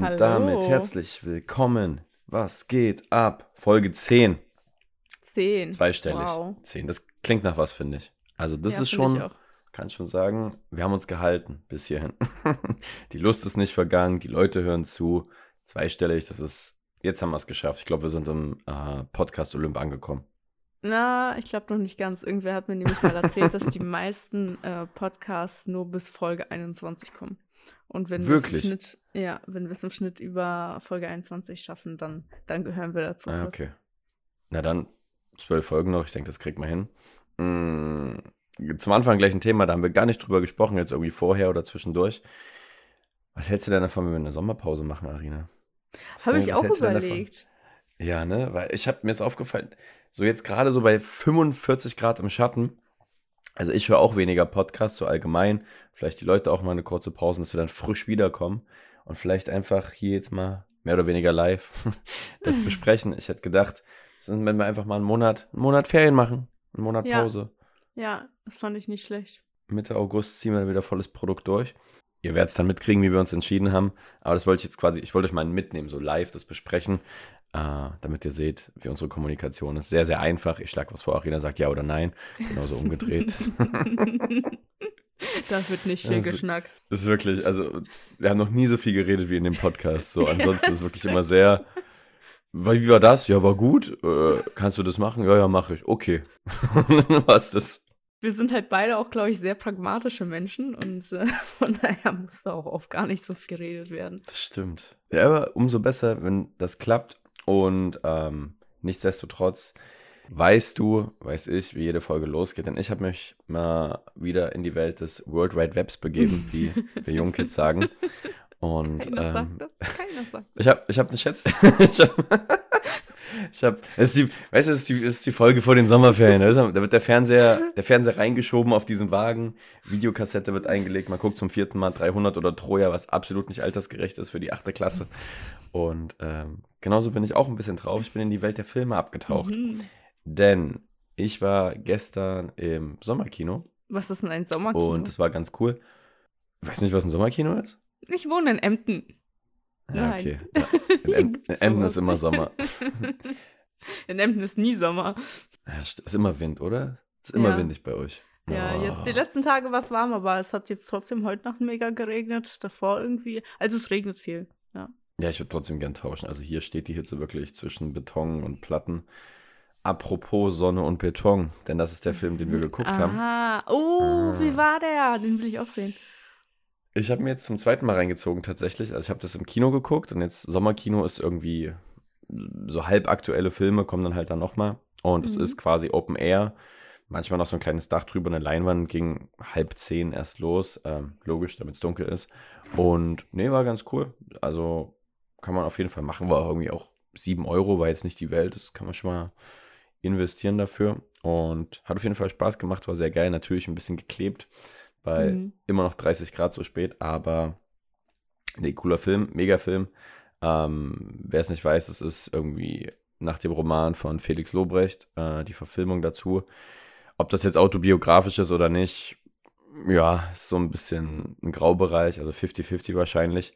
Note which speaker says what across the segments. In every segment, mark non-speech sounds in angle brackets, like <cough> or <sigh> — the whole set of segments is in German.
Speaker 1: Und
Speaker 2: Hallo.
Speaker 1: damit herzlich willkommen. Was geht ab? Folge 10.
Speaker 2: Zehn.
Speaker 1: Zweistellig.
Speaker 2: Wow.
Speaker 1: 10. Das klingt nach was, finde ich. Also, das
Speaker 2: Ja,
Speaker 1: ist schon, kann ich schon sagen, wir haben uns gehalten bis hierhin. <laughs> die Lust ist nicht vergangen, die Leute hören zu. Zweistellig, das ist, jetzt haben wir es geschafft. Ich glaube, wir sind im äh, Podcast Olymp angekommen.
Speaker 2: Na, ich glaube noch nicht ganz. Irgendwer hat mir nämlich mal erzählt, dass die <laughs> meisten äh, Podcasts nur bis Folge 21 kommen. Und wenn
Speaker 1: Wirklich?
Speaker 2: wir es im Schnitt, ja, wenn wir es im Schnitt über Folge 21 schaffen, dann, dann gehören wir dazu.
Speaker 1: Ah, okay. Na dann, zwölf Folgen noch, ich denke, das kriegt man hin. Mm, zum Anfang gleich ein Thema, da haben wir gar nicht drüber gesprochen, jetzt irgendwie vorher oder zwischendurch. Was hältst du denn davon, wenn wir eine Sommerpause machen, Arina?
Speaker 2: Habe ich auch überlegt.
Speaker 1: Ja, ne? Weil ich habe mir ist aufgefallen, so jetzt gerade so bei 45 Grad im Schatten, also ich höre auch weniger Podcasts, so allgemein, vielleicht die Leute auch mal eine kurze Pause, dass wir dann frisch wiederkommen und vielleicht einfach hier jetzt mal mehr oder weniger live <laughs> das besprechen. Ich hätte gedacht, wenn wir einfach mal einen Monat, einen Monat Ferien machen, einen Monat
Speaker 2: Ja.
Speaker 1: Pause.
Speaker 2: Ja, das fand ich nicht schlecht.
Speaker 1: Mitte August ziehen wir wieder volles Produkt durch. Ihr werdet es dann mitkriegen, wie wir uns entschieden haben. Aber das wollte ich jetzt quasi, ich wollte euch mal mitnehmen, so live das besprechen, äh, damit ihr seht, wie unsere Kommunikation ist. Sehr, sehr einfach. Ich schlage was vor, Arina sagt ja oder nein. Genauso umgedreht. <laughs>
Speaker 2: da wird nicht viel
Speaker 1: Also-
Speaker 2: geschnackt.
Speaker 1: Das ist wirklich, also wir haben noch nie so viel geredet wie in dem Podcast. So, <laughs> ansonsten ist es wirklich immer sehr. Wie war das? Ja, war gut. Äh, kannst du das machen? Ja, ja, mache ich. Okay. <laughs> Was das?
Speaker 2: Wir sind halt beide auch, glaube ich, sehr pragmatische Menschen und äh, von daher muss da auch oft gar nicht so viel geredet werden.
Speaker 1: Das stimmt. Ja, aber umso besser, wenn das klappt. Und ähm, nichtsdestotrotz weißt du, weiß ich, wie jede Folge losgeht. Denn ich habe mich mal wieder in die Welt des World Wide Webs begeben, <laughs> wie wir Jungkids sagen. Und
Speaker 2: Keiner
Speaker 1: ähm,
Speaker 2: sagt das, keiner sagt das.
Speaker 1: ich habe ich hab eine ich habe. <laughs> Ich hab, das ist die, weißt du, das ist die, das ist die Folge vor den Sommerferien. Da wird der Fernseher, der Fernseher reingeschoben auf diesen Wagen, Videokassette wird eingelegt, man guckt zum vierten Mal 300 oder Troja, was absolut nicht altersgerecht ist für die achte Klasse. Und ähm, genauso bin ich auch ein bisschen drauf. Ich bin in die Welt der Filme abgetaucht.
Speaker 2: Mhm.
Speaker 1: Denn ich war gestern im Sommerkino
Speaker 2: Was ist denn ein Sommerkino?
Speaker 1: und das war ganz cool. Weißt du nicht, was ein Sommerkino ist?
Speaker 2: ich wohne in Emden.
Speaker 1: Ja, okay. <laughs> Ja. In, Em in Emden ist immer? Sommer. <laughs>
Speaker 2: In Emden ist nie Sommer.
Speaker 1: Ja, st- ist immer Wind, oder? Ist immer
Speaker 2: Ja.
Speaker 1: windig bei euch.
Speaker 2: Ja,
Speaker 1: Oh.
Speaker 2: jetzt die letzten Tage war es warm, aber es hat jetzt trotzdem heute Nacht mega geregnet. Davor irgendwie. Also es regnet viel. Ja.
Speaker 1: Ja, ich würde trotzdem gern tauschen. Also hier steht die Hitze wirklich zwischen Beton und Platten. Apropos Sonne und Beton, denn das ist der Film, den wir geguckt haben.
Speaker 2: Aha. Oh,
Speaker 1: Ah.
Speaker 2: wie war der? Den will ich auch sehen.
Speaker 1: Ich habe mir jetzt zum zweiten Mal reingezogen tatsächlich. Also ich habe das im Kino geguckt und jetzt Sommerkino ist irgendwie so halb aktuelle Filme kommen dann halt dann nochmal. Und es
Speaker 2: Mhm.
Speaker 1: ist quasi Open Air. Manchmal noch so ein kleines Dach drüber, eine Leinwand ging halb zehn erst los. Ähm, logisch, damit es dunkel ist. Und nee, war ganz cool. Also kann man auf jeden Fall machen. War irgendwie auch 7 Euro, war jetzt nicht die Welt. Das kann man schon mal investieren dafür. Und hat auf jeden Fall Spaß gemacht, war sehr geil. Natürlich ein bisschen geklebt, weil
Speaker 2: Mhm.
Speaker 1: immer noch 30 Grad so spät, aber nee, cooler Film, mega Film. Ähm, Wer es nicht weiß, es ist irgendwie nach dem Roman von Felix Lobrecht, äh, die Verfilmung dazu. Ob das jetzt autobiografisch ist oder nicht, ja, ist so ein bisschen ein Graubereich, also 50-50 wahrscheinlich.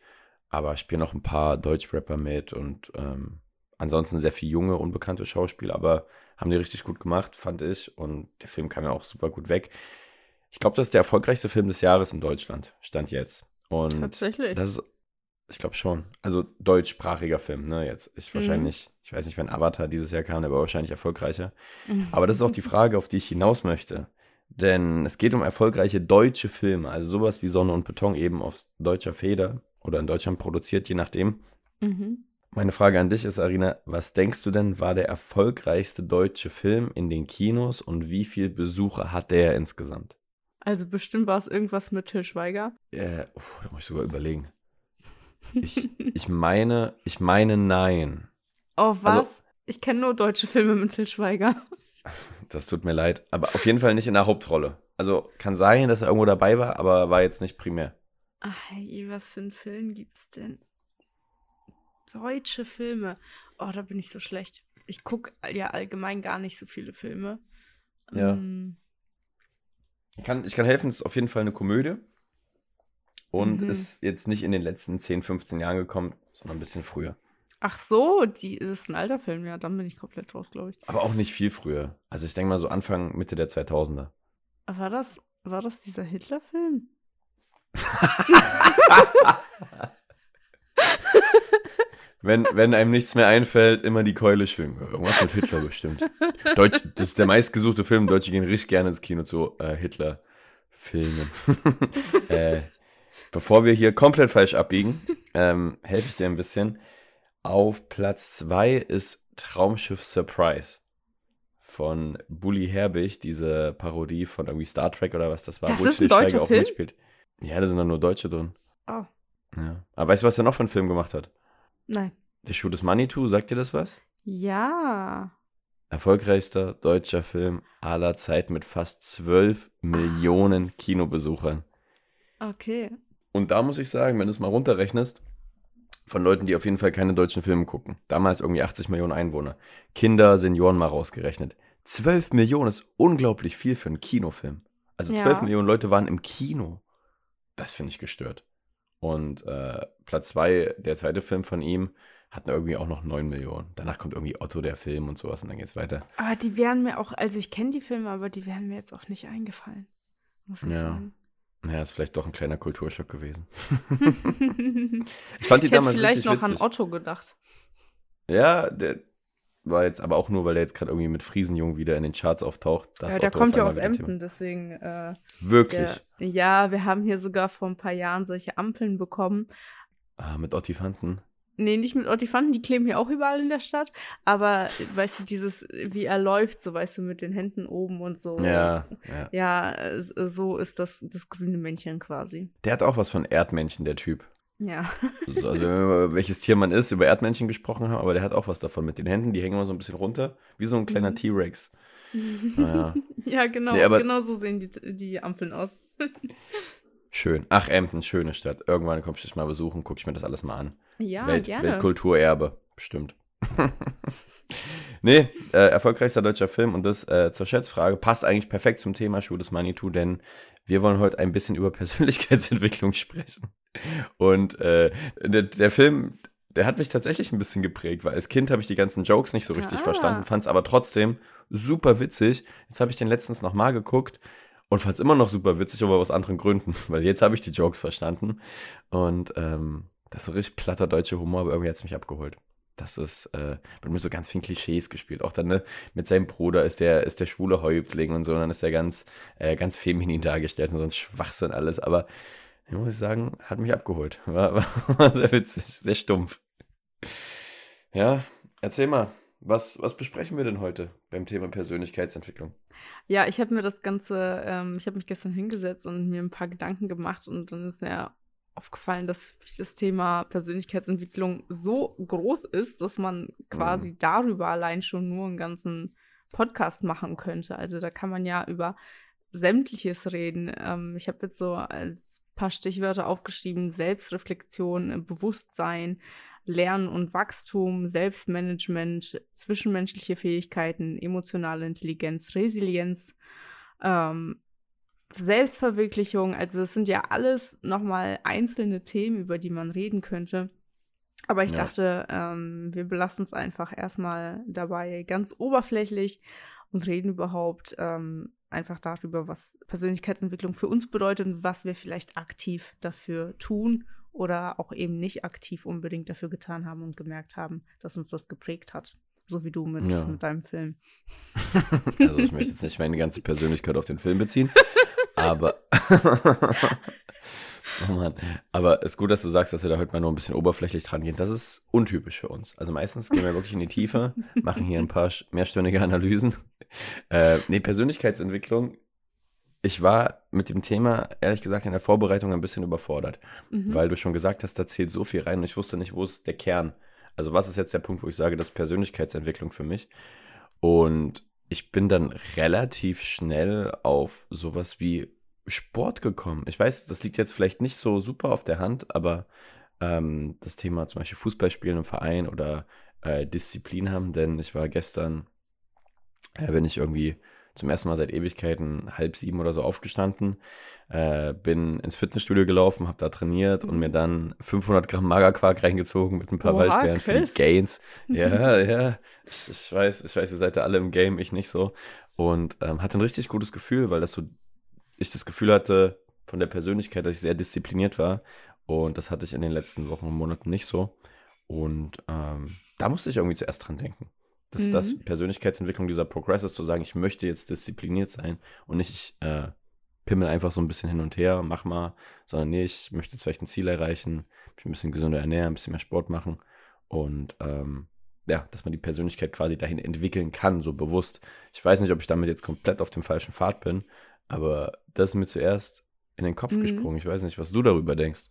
Speaker 1: Aber spielen noch ein paar Deutschrapper mit und ähm, ansonsten sehr viel junge, unbekannte Schauspieler, aber haben die richtig gut gemacht, fand ich. Und der Film kam ja auch super gut weg. Ich glaube, das ist der erfolgreichste Film des Jahres in Deutschland, stand jetzt. Und
Speaker 2: Tatsächlich.
Speaker 1: das ist, ich glaube schon. Also deutschsprachiger Film, ne? Jetzt. Ich
Speaker 2: Mhm.
Speaker 1: wahrscheinlich, ich weiß nicht, wenn Avatar dieses Jahr kam, der war wahrscheinlich erfolgreicher.
Speaker 2: Mhm.
Speaker 1: Aber das ist auch die Frage, auf die ich hinaus möchte. Denn es geht um erfolgreiche deutsche Filme, also sowas wie Sonne und Beton eben aus deutscher Feder oder in Deutschland produziert, je nachdem.
Speaker 2: Mhm.
Speaker 1: Meine Frage an dich ist, Arina, was denkst du denn, war der erfolgreichste deutsche Film in den Kinos und wie viele Besucher hat der insgesamt?
Speaker 2: Also bestimmt war es irgendwas mit Til Schweiger.
Speaker 1: Äh, uff, da muss ich sogar überlegen. Ich, <laughs> ich meine, ich meine nein.
Speaker 2: Oh, was?
Speaker 1: Also-
Speaker 2: ich kenne nur deutsche Filme mit Til Schweiger. <laughs>
Speaker 1: Das tut mir leid. Aber auf jeden Fall nicht in der Hauptrolle. Also kann sein, dass er irgendwo dabei war, aber war jetzt nicht primär.
Speaker 2: Ach, was für einen Film gibt's denn? Deutsche Filme. Oh, da bin ich so schlecht. Ich gucke ja allgemein gar nicht so viele Filme.
Speaker 1: Ja.
Speaker 2: Ähm,
Speaker 1: Ich kann, ich kann helfen, es ist auf jeden Fall eine Komödie. und
Speaker 2: Mhm.
Speaker 1: ist jetzt nicht in den letzten 10, 15 Jahren gekommen, sondern ein bisschen früher.
Speaker 2: Ach so, die, das ist ein alter Film, ja, dann bin ich komplett raus, glaube ich.
Speaker 1: Aber auch nicht viel früher. Also ich denke mal so Anfang, Mitte der 2000er.
Speaker 2: War das, war das dieser Hitler-Film? <laughs> <laughs>
Speaker 1: Wenn, wenn einem nichts mehr einfällt, immer die Keule schwingen. Irgendwas mit Hitler bestimmt. Deutsch, das ist der meistgesuchte Film. Deutsche gehen richtig gerne ins Kino zu äh, Hitler-Filmen. <laughs> äh, bevor wir hier komplett falsch abbiegen, ähm, helfe ich dir ein bisschen. Auf Platz 2 ist Traumschiff Surprise von Bully Herbig, diese Parodie von irgendwie Star Trek oder was das war.
Speaker 2: Das
Speaker 1: wo
Speaker 2: ist ein deutscher
Speaker 1: auch
Speaker 2: Film?
Speaker 1: mitspielt. Ja, da sind dann nur Deutsche drin.
Speaker 2: Oh,
Speaker 1: Ja. Aber weißt du, was er noch für einen Film gemacht hat?
Speaker 2: Nein.
Speaker 1: Der Schuh des Manitou, sagt dir das was?
Speaker 2: Ja.
Speaker 1: Erfolgreichster deutscher Film aller Zeiten mit fast 12 Millionen Kinobesuchern.
Speaker 2: Okay.
Speaker 1: Und da muss ich sagen, wenn du es mal runterrechnest, von Leuten, die auf jeden Fall keine deutschen Filme gucken, damals irgendwie 80 Millionen Einwohner, Kinder, Senioren mal rausgerechnet. 12 Millionen ist unglaublich viel für einen Kinofilm. Also
Speaker 2: Ja.
Speaker 1: 12 Millionen Leute waren im Kino. Das finde ich gestört. Und äh, Platz 2, der zweite Film von ihm, hat irgendwie auch noch 9 Millionen. Danach kommt irgendwie Otto, der Film und sowas und dann geht's weiter.
Speaker 2: Aber die wären mir auch, also ich kenne die Filme, aber die wären mir jetzt auch nicht eingefallen. Muss ich
Speaker 1: Ja.
Speaker 2: sagen.
Speaker 1: Naja, ist vielleicht doch ein kleiner Kulturschock gewesen.
Speaker 2: ich <laughs>
Speaker 1: Ich fand die
Speaker 2: hätte
Speaker 1: damals
Speaker 2: vielleicht
Speaker 1: richtig
Speaker 2: noch
Speaker 1: witzig.
Speaker 2: an Otto gedacht.
Speaker 1: Ja, der war jetzt aber auch nur, weil der jetzt gerade irgendwie mit Friesenjung wieder in den Charts auftaucht. Da ist
Speaker 2: Ja, der kommt ja aus Emden, deswegen. Äh.
Speaker 1: Wirklich.
Speaker 2: der, ja, wir haben hier sogar vor ein paar Jahren solche Ampeln bekommen.
Speaker 1: Ah, mit Ottifanten.
Speaker 2: Nee, nicht mit Ottifanten, die kleben hier auch überall in der Stadt. Aber weißt du, dieses, wie er läuft, so weißt du, mit den Händen oben und so.
Speaker 1: Ja, ja.
Speaker 2: Ja, so ist das, das grüne Männchen quasi.
Speaker 1: Der hat auch was von Erdmännchen, der Typ.
Speaker 2: Ja. <laughs>
Speaker 1: So, also, wenn wir über welches Tier man ist, über Erdmännchen gesprochen haben, aber der hat auch was davon mit den Händen, die hängen immer so ein bisschen runter, wie so ein kleiner
Speaker 2: Mhm.
Speaker 1: T-Rex. <laughs> Naja,
Speaker 2: ja, genau.
Speaker 1: Nee,
Speaker 2: genau so sehen die, die Ampeln aus. <laughs>
Speaker 1: schön. Ach, Emden, schöne Stadt. Irgendwann komme ich dich mal besuchen, gucke ich mir das alles mal an.
Speaker 2: Ja,
Speaker 1: Welt,
Speaker 2: gerne.
Speaker 1: Weltkulturerbe, bestimmt. <laughs> nee, äh, erfolgreichster deutscher Film und das äh, zur Schätzfrage passt eigentlich perfekt zum Thema Schuh des Manitou, denn wir wollen heute ein bisschen über <laughs> Persönlichkeitsentwicklung sprechen. Und äh, der, der Film, der hat mich tatsächlich ein bisschen geprägt, weil als Kind habe ich die ganzen Jokes nicht so richtig
Speaker 2: Ah.
Speaker 1: verstanden, fand es aber trotzdem super witzig. Jetzt habe ich den letztens nochmal geguckt und fand es immer noch super witzig, aber aus anderen Gründen, <laughs> weil jetzt habe ich die Jokes verstanden. Und ähm, das ist so richtig platter deutscher Humor, aber irgendwie hat es mich abgeholt. Das ist, äh, wird mir so ganz vielen Klischees gespielt. Auch dann, ne, mit seinem Bruder ist der, ist der schwule Häuptling und so, und dann ist er ganz, äh, ganz feminin dargestellt und so ein Schwachsinn alles. Aber ich muss sagen, hat mich abgeholt. War, <laughs> war, war sehr witzig, sehr stumpf. Ja, erzähl mal, was, was besprechen wir denn heute beim Thema Persönlichkeitsentwicklung?
Speaker 2: Ja, ich habe mir das Ganze, ähm, ich habe mich gestern hingesetzt und mir ein paar Gedanken gemacht und dann ist mir aufgefallen, dass das Thema Persönlichkeitsentwicklung so groß ist, dass man quasi darüber allein schon nur einen ganzen Podcast machen könnte. Also da kann man ja über sämtliches reden. Ähm, ich habe jetzt so als paar Stichwörter aufgeschrieben: Selbstreflexion, äh, Bewusstsein, Lernen und Wachstum, Selbstmanagement, zwischenmenschliche Fähigkeiten, emotionale Intelligenz, Resilienz, ähm, Selbstverwirklichung. Also das sind ja alles nochmal einzelne Themen, über die man reden könnte. Aber ich
Speaker 1: Ja.
Speaker 2: dachte, ähm, wir belassen es einfach erstmal dabei ganz oberflächlich und reden überhaupt ähm, einfach darüber, was Persönlichkeitsentwicklung für uns bedeutet und was wir vielleicht aktiv dafür tun oder auch eben nicht aktiv unbedingt dafür getan haben und gemerkt haben, dass uns das geprägt hat. So wie du mit,
Speaker 1: Ja.
Speaker 2: mit deinem Film. <laughs>
Speaker 1: Also ich möchte jetzt nicht meine ganze Persönlichkeit auf den Film beziehen, <laughs> aber <laughs> oh Mann. Aber es ist gut, dass du sagst, dass wir da heute mal nur ein bisschen oberflächlich dran gehen. Das ist untypisch für uns. Also meistens gehen wir wirklich in die Tiefe, machen hier ein paar mehrstündige Analysen. Äh, nee, Persönlichkeitsentwicklung. Ich war mit dem Thema, ehrlich gesagt, in der Vorbereitung ein bisschen überfordert,
Speaker 2: Mhm.
Speaker 1: weil du schon gesagt hast, da zählt so viel rein und ich wusste nicht, wo ist der Kern. Also was ist jetzt der Punkt, wo ich sage, das ist Persönlichkeitsentwicklung für mich? Und ich bin dann relativ schnell auf sowas wie Sport gekommen. Ich weiß, das liegt jetzt vielleicht nicht so super auf der Hand, aber ähm, das Thema zum Beispiel Fußballspielen im Verein oder äh, Disziplin haben, denn ich war gestern, äh, bin ich irgendwie zum ersten Mal seit Ewigkeiten halb sieben oder so aufgestanden, äh, bin ins Fitnessstudio gelaufen, habe da trainiert mhm. und mir dann 500 Gramm Magerquark reingezogen mit ein paar Oha, Waldbeeren für die Gains. <laughs> Ja, ja, ich, ich, weiß, ich weiß, ihr seid ja alle im Game, ich nicht so. Und ähm, hatte ein richtig gutes Gefühl, weil das so, ich das Gefühl hatte von der Persönlichkeit, dass ich sehr diszipliniert war. Und das hatte ich in den letzten Wochen und Monaten nicht so. Und ähm, da musste ich irgendwie zuerst dran denken. Dass mhm. das Persönlichkeitsentwicklung dieser Progress ist, zu sagen, ich möchte jetzt diszipliniert sein und nicht ich äh, pimmel einfach so ein bisschen hin und her, mach mal, sondern nee, ich möchte jetzt vielleicht ein Ziel erreichen, mich ein bisschen gesünder ernähren, ein bisschen mehr Sport machen und ähm, ja, dass man die Persönlichkeit quasi dahin entwickeln kann, so bewusst. Ich weiß nicht, ob ich damit jetzt komplett auf dem falschen Pfad bin, aber das ist mir zuerst in den Kopf mhm. gesprungen. Ich weiß nicht, was du darüber denkst.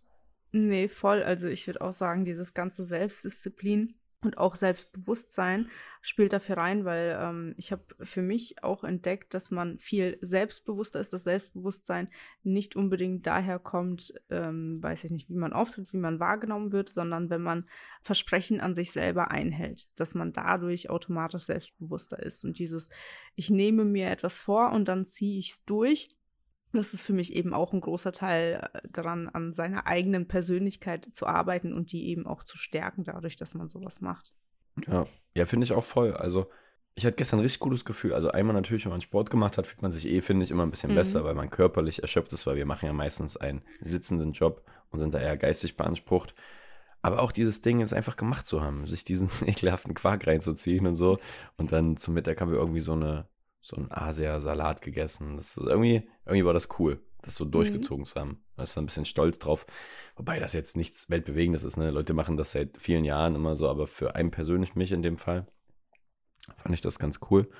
Speaker 2: Nee, voll. Also ich würde auch sagen, dieses ganze Selbstdisziplin und auch Selbstbewusstsein spielt dafür rein, weil ähm, ich habe für mich auch entdeckt, dass man viel selbstbewusster ist, dass Selbstbewusstsein nicht unbedingt daher kommt, ähm, weiß ich nicht, wie man auftritt, wie man wahrgenommen wird, sondern wenn man Versprechen an sich selber einhält, dass man dadurch automatisch selbstbewusster ist. Und dieses, ich nehme mir etwas vor und dann ziehe ich es durch, das ist für mich eben auch ein großer Teil äh, daran, an seiner eigenen Persönlichkeit zu arbeiten und die eben auch zu stärken, dadurch, dass man sowas macht.
Speaker 1: Ja, ja finde ich auch voll. Also, ich hatte gestern ein richtig gutes Gefühl. Also, einmal natürlich, wenn man Sport gemacht hat, fühlt man sich eh, finde ich, immer ein bisschen mhm. besser, weil man körperlich erschöpft ist, weil wir machen ja meistens einen sitzenden Job und sind da eher geistig beansprucht. Aber auch dieses Ding jetzt einfach gemacht zu haben, sich diesen <laughs> ekelhaften Quark reinzuziehen und so. Und dann zum Mittag haben wir irgendwie so eine so ein Asia-Salat gegessen. Das irgendwie, irgendwie war das cool, das so mhm. durchgezogen mhm. zu haben. Da ist ein bisschen stolz drauf. Wobei das jetzt nichts Weltbewegendes ist. Ne? Leute machen das seit vielen Jahren immer so, aber für einen persönlich, mich in dem Fall, fand ich das ganz cool.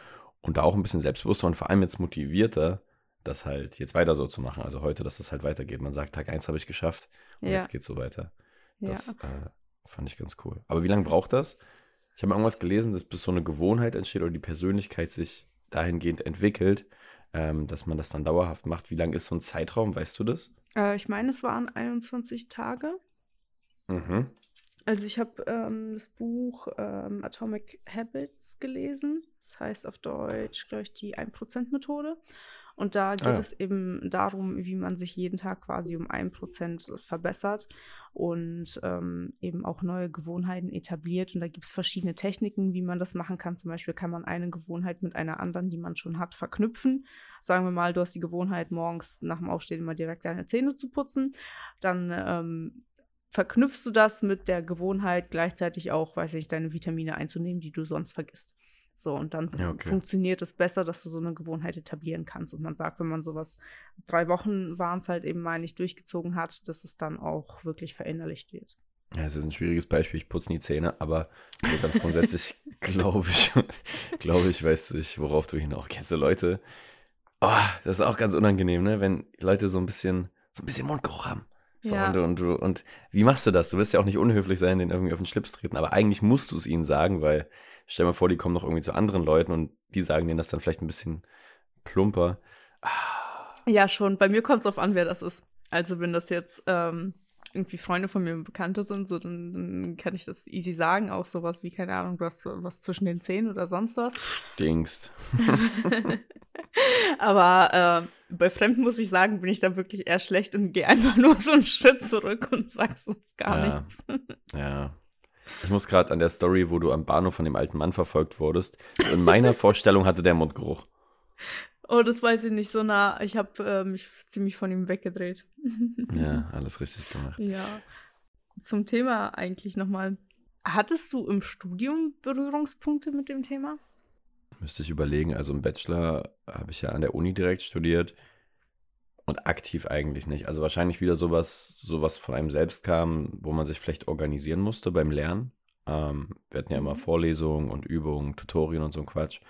Speaker 1: Und da auch ein bisschen selbstbewusster und vor allem jetzt motivierter, das halt jetzt weiter so zu machen. Also heute, dass das halt weitergeht. Man sagt, Tag 1 habe ich geschafft und ja. jetzt geht es so weiter. Das ja. äh, fand ich ganz cool. Aber wie lange braucht das? Ich habe irgendwas gelesen, dass bis so eine Gewohnheit entsteht oder die Persönlichkeit sich dahingehend entwickelt, ähm, dass man das dann dauerhaft macht. Wie lang ist so ein Zeitraum, weißt du das?
Speaker 2: Äh, ich meine, es waren 21 Tage. Mhm. Also ich habe ähm, das Buch ähm, Atomic Habits gelesen. Das heißt auf Deutsch, glaube ich, die 1%-Methode. Und da geht ah, ja. es eben darum, wie man sich jeden Tag quasi um ein Prozent verbessert und ähm, eben auch neue Gewohnheiten etabliert. Und da gibt es verschiedene Techniken, wie man das machen kann. Zum Beispiel kann man eine Gewohnheit mit einer anderen, die man schon hat, verknüpfen. Sagen wir mal, du hast die Gewohnheit, morgens nach dem Aufstehen immer direkt deine Zähne zu putzen. Dann ähm, verknüpfst du das mit der Gewohnheit, gleichzeitig auch, weiß ich, deine Vitamine einzunehmen, die du sonst vergisst. So, und dann ja, okay. funktioniert es besser, dass du so eine Gewohnheit etablieren kannst. Und man sagt, wenn man sowas, drei Wochen waren es halt eben mal nicht durchgezogen hat, dass es dann auch wirklich verinnerlicht wird.
Speaker 1: Ja, es ist ein schwieriges Beispiel, ich putze nie Zähne, aber so ganz grundsätzlich <laughs> glaube ich, glaube ich, weißt du, worauf du hinaus kennst. Du Leute, oh, das ist auch ganz unangenehm, ne? wenn Leute so ein bisschen, so ein bisschen Mundgeruch haben. So, ja. und, und, und, wie machst du das? Du wirst ja auch nicht unhöflich sein, den irgendwie auf den Schlips treten, aber eigentlich musst du es ihnen sagen, weil stell dir mal vor, die kommen noch irgendwie zu anderen Leuten und die sagen denen das dann vielleicht ein bisschen plumper.
Speaker 2: Ah. Ja, schon. Bei mir kommt es darauf an, wer das ist. Also, wenn das jetzt ähm, irgendwie Freunde von mir Bekannte sind, so, dann, dann, kann ich das easy sagen. Auch sowas wie, keine Ahnung, du hast was zwischen den Zähnen oder sonst was.
Speaker 1: Dingst. <laughs>
Speaker 2: Aber äh, bei Fremden muss ich sagen, bin ich da wirklich eher schlecht und gehe einfach nur so einen Schritt zurück und sag sonst gar
Speaker 1: ja.
Speaker 2: nichts. <laughs>
Speaker 1: ja. Ich muss gerade an der Story, wo du am Bahnhof von dem alten Mann verfolgt wurdest. In meiner <laughs> Vorstellung hatte der Mundgeruch.
Speaker 2: Oh, das weiß ich nicht so nah. Ich habe äh, mich ziemlich von ihm weggedreht. <laughs>
Speaker 1: ja, alles richtig gemacht.
Speaker 2: Ja. Zum Thema eigentlich nochmal. Hattest du im Studium Berührungspunkte mit dem Thema?
Speaker 1: Müsste ich überlegen. Also im Bachelor habe ich ja an der Uni direkt studiert und aktiv eigentlich nicht. Also wahrscheinlich wieder sowas, sowas von einem selbst kam, wo man sich vielleicht organisieren musste beim Lernen. Ähm, wir hatten ja immer mhm. Vorlesungen und Übungen, Tutorien und so ein Quatsch.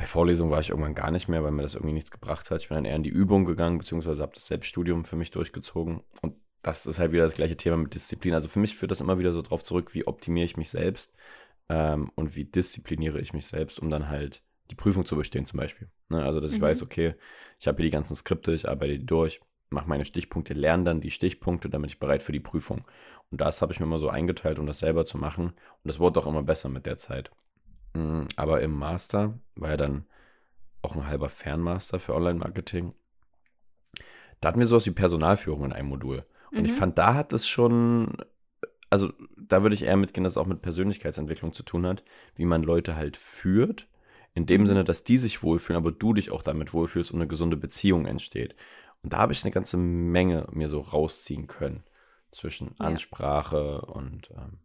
Speaker 1: Bei Vorlesungen war ich irgendwann gar nicht mehr, weil mir das irgendwie nichts gebracht hat. Ich bin dann eher in die Übung gegangen, beziehungsweise habe das Selbststudium für mich durchgezogen. Und das ist halt wieder das gleiche Thema mit Disziplin. Also für mich führt das immer wieder so drauf zurück, wie optimiere ich mich selbst ähm, und wie diszipliniere ich mich selbst, um dann halt die Prüfung zu bestehen zum Beispiel. Ne? Also, dass ich mhm. weiß, okay, ich habe hier die ganzen Skripte, ich arbeite die durch, mache meine Stichpunkte, lerne dann die Stichpunkte, damit ich bereit für die Prüfung. Und das habe ich mir immer so eingeteilt, um das selber zu machen. Und das wurde auch immer besser mit der Zeit. Mhm, aber im Master war ja dann auch ein halber Fernmaster für Online-Marketing. Da hatten wir sowas wie Personalführung in einem Modul. Und mhm. ich fand, da hat es schon, also da würde ich eher mitgehen, dass es auch mit Persönlichkeitsentwicklung zu tun hat, wie man Leute halt führt. In dem mhm. Sinne, dass die sich wohlfühlen, aber du dich auch damit wohlfühlst und eine gesunde Beziehung entsteht. Und da habe ich eine ganze Menge mir so rausziehen können zwischen ja. Ansprache und ähm,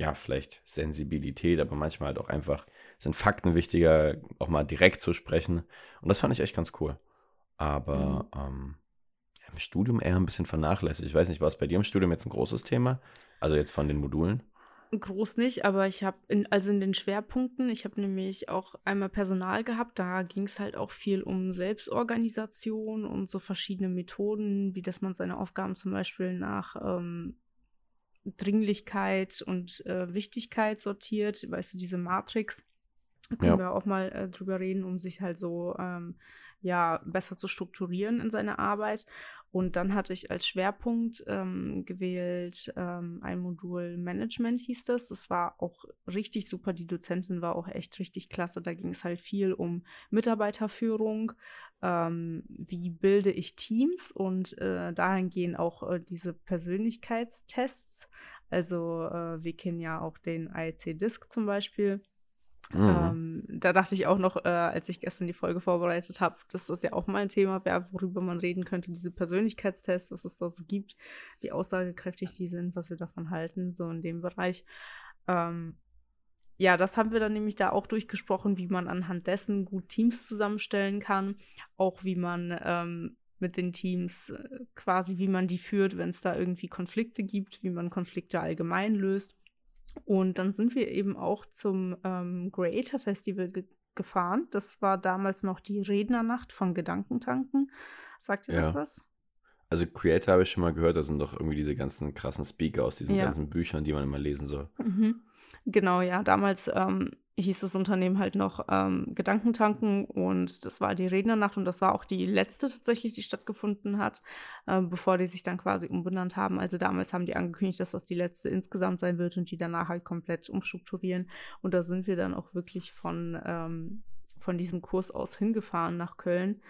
Speaker 1: ja, vielleicht Sensibilität, aber manchmal halt auch einfach sind Fakten wichtiger, auch mal direkt zu sprechen. Und das fand ich echt ganz cool. Aber mhm. ähm, im Studium eher ein bisschen vernachlässigt. Ich weiß nicht, war es bei dir im Studium jetzt ein großes Thema? Also jetzt von den Modulen?
Speaker 2: Groß nicht, aber ich habe, also in den Schwerpunkten, ich habe nämlich auch einmal Personal gehabt, da ging es halt auch viel um Selbstorganisation und so verschiedene Methoden, wie dass man seine Aufgaben zum Beispiel nach ähm, Dringlichkeit und äh, Wichtigkeit sortiert, weißt du, diese Matrix. Da können ja. wir auch mal äh, drüber reden, um sich halt so ähm, ja besser zu strukturieren in seiner Arbeit. Und dann hatte ich als Schwerpunkt ähm, gewählt ähm, ein Modul Management hieß das. Das war auch richtig super. Die Dozentin war auch echt richtig klasse. Da ging es halt viel um Mitarbeiterführung, ähm, wie bilde ich Teams und äh, dahingehend auch äh, diese Persönlichkeitstests. Also äh, wir kennen ja auch den IEC-Disc zum Beispiel. Mhm. Ähm, da dachte ich auch noch, äh, als ich gestern die Folge vorbereitet habe, dass das ja auch mal ein Thema wäre, worüber man reden könnte, diese Persönlichkeitstests, was es da so gibt, wie aussagekräftig die sind, was wir davon halten, so in dem Bereich. Ähm, ja, das haben wir dann nämlich da auch durchgesprochen, wie man anhand dessen gut Teams zusammenstellen kann, auch wie man ähm, mit den Teams äh, quasi, wie man die führt, wenn es da irgendwie Konflikte gibt, wie man Konflikte allgemein löst. Und dann sind wir eben auch zum ähm, Creator Festival ge gefahren. Das war damals noch die Rednernacht von Gedankentanken. Sagt ihr ja. das was?
Speaker 1: Also Creator habe ich schon mal gehört, da sind doch irgendwie diese ganzen krassen Speaker aus diesen ja. ganzen Büchern, die man immer lesen soll.
Speaker 2: Mhm. Genau, ja. Damals ähm, hieß das Unternehmen halt noch ähm, Gedankentanken und das war die Rednernacht und das war auch die letzte tatsächlich, die stattgefunden hat, äh, bevor die sich dann quasi umbenannt haben. Also damals haben die angekündigt, dass das die letzte insgesamt sein wird und die danach halt komplett umstrukturieren. Und da sind wir dann auch wirklich von, ähm, von diesem Kurs aus hingefahren nach Köln.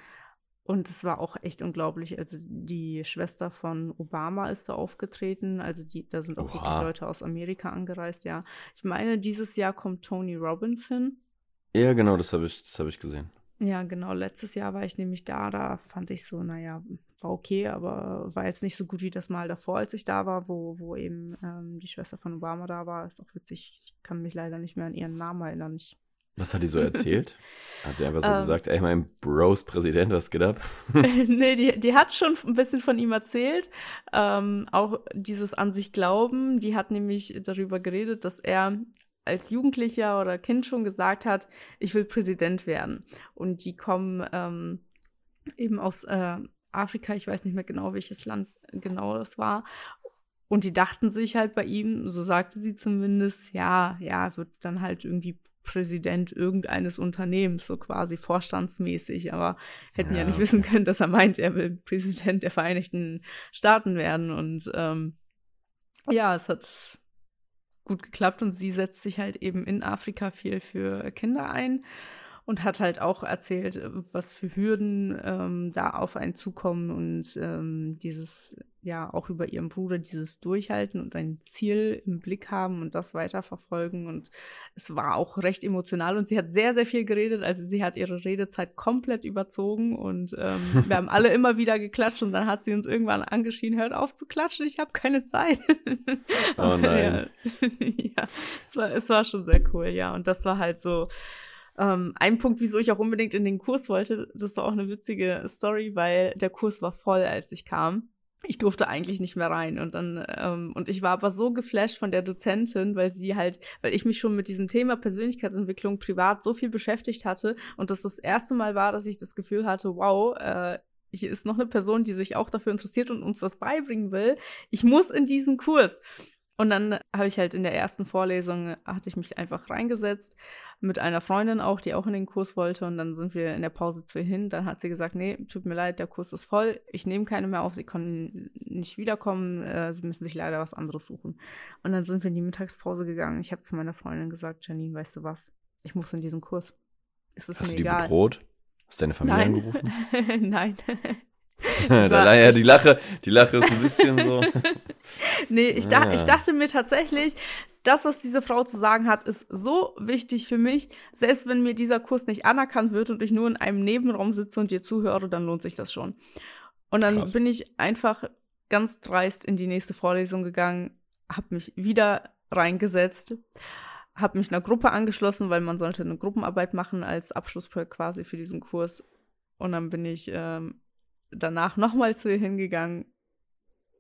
Speaker 2: Und es war auch echt unglaublich. Also die Schwester von Obama ist da aufgetreten. Also die, da sind auch Oha. wirklich Leute aus Amerika angereist, ja. Ich meine, dieses Jahr kommt Tony Robbins hin.
Speaker 1: Ja, genau, das habe ich, hab ich gesehen.
Speaker 2: Ja, genau. Letztes Jahr war ich nämlich da. Da fand ich so, naja, war okay, aber war jetzt nicht so gut wie das Mal davor, als ich da war, wo, wo eben ähm, die Schwester von Obama da war. Ist auch witzig. Ich kann mich leider nicht mehr an ihren Namen erinnern. Ich
Speaker 1: was hat die so erzählt? <laughs> hat sie einfach so ähm. gesagt, ey, mein Bros Präsident, was geht ab? <laughs>
Speaker 2: nee, die, die hat schon ein bisschen von ihm erzählt. Ähm, auch dieses an sich glauben. Die hat nämlich darüber geredet, dass er als Jugendlicher oder Kind schon gesagt hat, ich will Präsident werden. Und die kommen ähm, eben aus äh, Afrika, ich weiß nicht mehr genau, welches Land genau das war. Und die dachten sich halt bei ihm, so sagte sie zumindest, ja, ja, wird dann halt irgendwie Präsident irgendeines Unternehmens, so quasi vorstandsmäßig, aber hätten ja, ja nicht okay. wissen können, dass er meint, er will Präsident der Vereinigten Staaten werden. Und ähm, ja, es hat gut geklappt und sie setzt sich halt eben in Afrika viel für Kinder ein und hat halt auch erzählt, was für Hürden ähm, da auf einen zukommen und ähm, dieses, ja, auch über ihren Bruder, dieses Durchhalten und ein Ziel im Blick haben und das weiterverfolgen. Und es war auch recht emotional und sie hat sehr, sehr viel geredet. Also sie hat ihre Redezeit komplett überzogen und ähm, <laughs> wir haben alle immer wieder geklatscht und dann hat sie uns irgendwann angeschrien, hört auf zu klatschen, ich habe keine Zeit.
Speaker 1: oh <laughs> nein.
Speaker 2: ja, <laughs> ja es, war, es war schon sehr cool, ja. Und das war halt so ähm, ein Punkt, wieso ich auch unbedingt in den Kurs wollte, das war auch eine witzige Story, weil der Kurs war voll, als ich kam. Ich durfte eigentlich nicht mehr rein und dann ähm, und ich war aber so geflasht von der Dozentin, weil sie halt, weil ich mich schon mit diesem Thema Persönlichkeitsentwicklung privat so viel beschäftigt hatte und das das erste Mal war, dass ich das Gefühl hatte, wow, äh, hier ist noch eine Person, die sich auch dafür interessiert und uns das beibringen will. Ich muss in diesen Kurs. Und dann habe ich halt in der ersten Vorlesung, hatte ich mich einfach reingesetzt, mit einer Freundin auch, die auch in den Kurs wollte. Und dann sind wir in der Pause zu ihr hin. Dann hat sie gesagt, nee, tut mir leid, der Kurs ist voll. Ich nehme keine mehr auf, sie können nicht wiederkommen. Äh, sie müssen sich leider was anderes suchen. Und dann sind wir in die Mittagspause gegangen. Ich habe zu meiner Freundin gesagt, Janine, weißt du was? Ich muss in diesen Kurs.
Speaker 1: Hast du die egal. bedroht? Hast du deine Familie
Speaker 2: Nein.
Speaker 1: angerufen? <laughs>
Speaker 2: Nein. <laughs>
Speaker 1: ja, die, Lache, die, Lache, ja, ist ein bisschen so. <laughs>
Speaker 2: Nee, ich, dach,
Speaker 1: Ah.
Speaker 2: ich dachte mir tatsächlich, das, was diese Frau zu sagen hat, ist so wichtig für mich. Selbst wenn mir dieser Kurs nicht anerkannt wird und ich nur in einem Nebenraum sitze und dir zuhöre, dann lohnt sich das schon. Und dann
Speaker 1: Krass.
Speaker 2: bin ich einfach ganz dreist in die nächste Vorlesung gegangen, habe mich wieder reingesetzt, habe mich einer Gruppe angeschlossen, weil man sollte eine Gruppenarbeit machen als Abschlussprojekt quasi für diesen Kurs. Und dann bin ich ähm, danach nochmal zu ihr hingegangen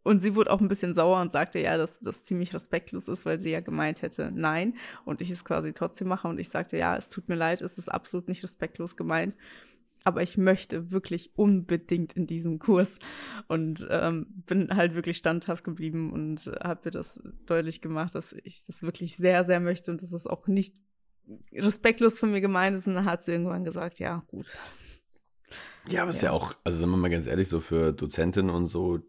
Speaker 2: und sie wurde auch ein bisschen sauer und sagte ja, dass das ziemlich respektlos ist, weil sie ja gemeint hätte, nein. Und ich es quasi trotzdem mache. Und ich sagte, ja, es tut mir leid, es ist absolut nicht respektlos gemeint. Aber ich möchte wirklich unbedingt in diesen Kurs. Und ähm, bin halt wirklich standhaft geblieben und habe mir das deutlich gemacht, dass ich das wirklich sehr, sehr möchte und dass es auch nicht respektlos von mir gemeint ist. Und dann hat sie irgendwann gesagt, ja, gut.
Speaker 1: Ja, aber ist ja
Speaker 2: Ja.
Speaker 1: auch, also sind wir mal ganz ehrlich, so für Dozentinnen und so,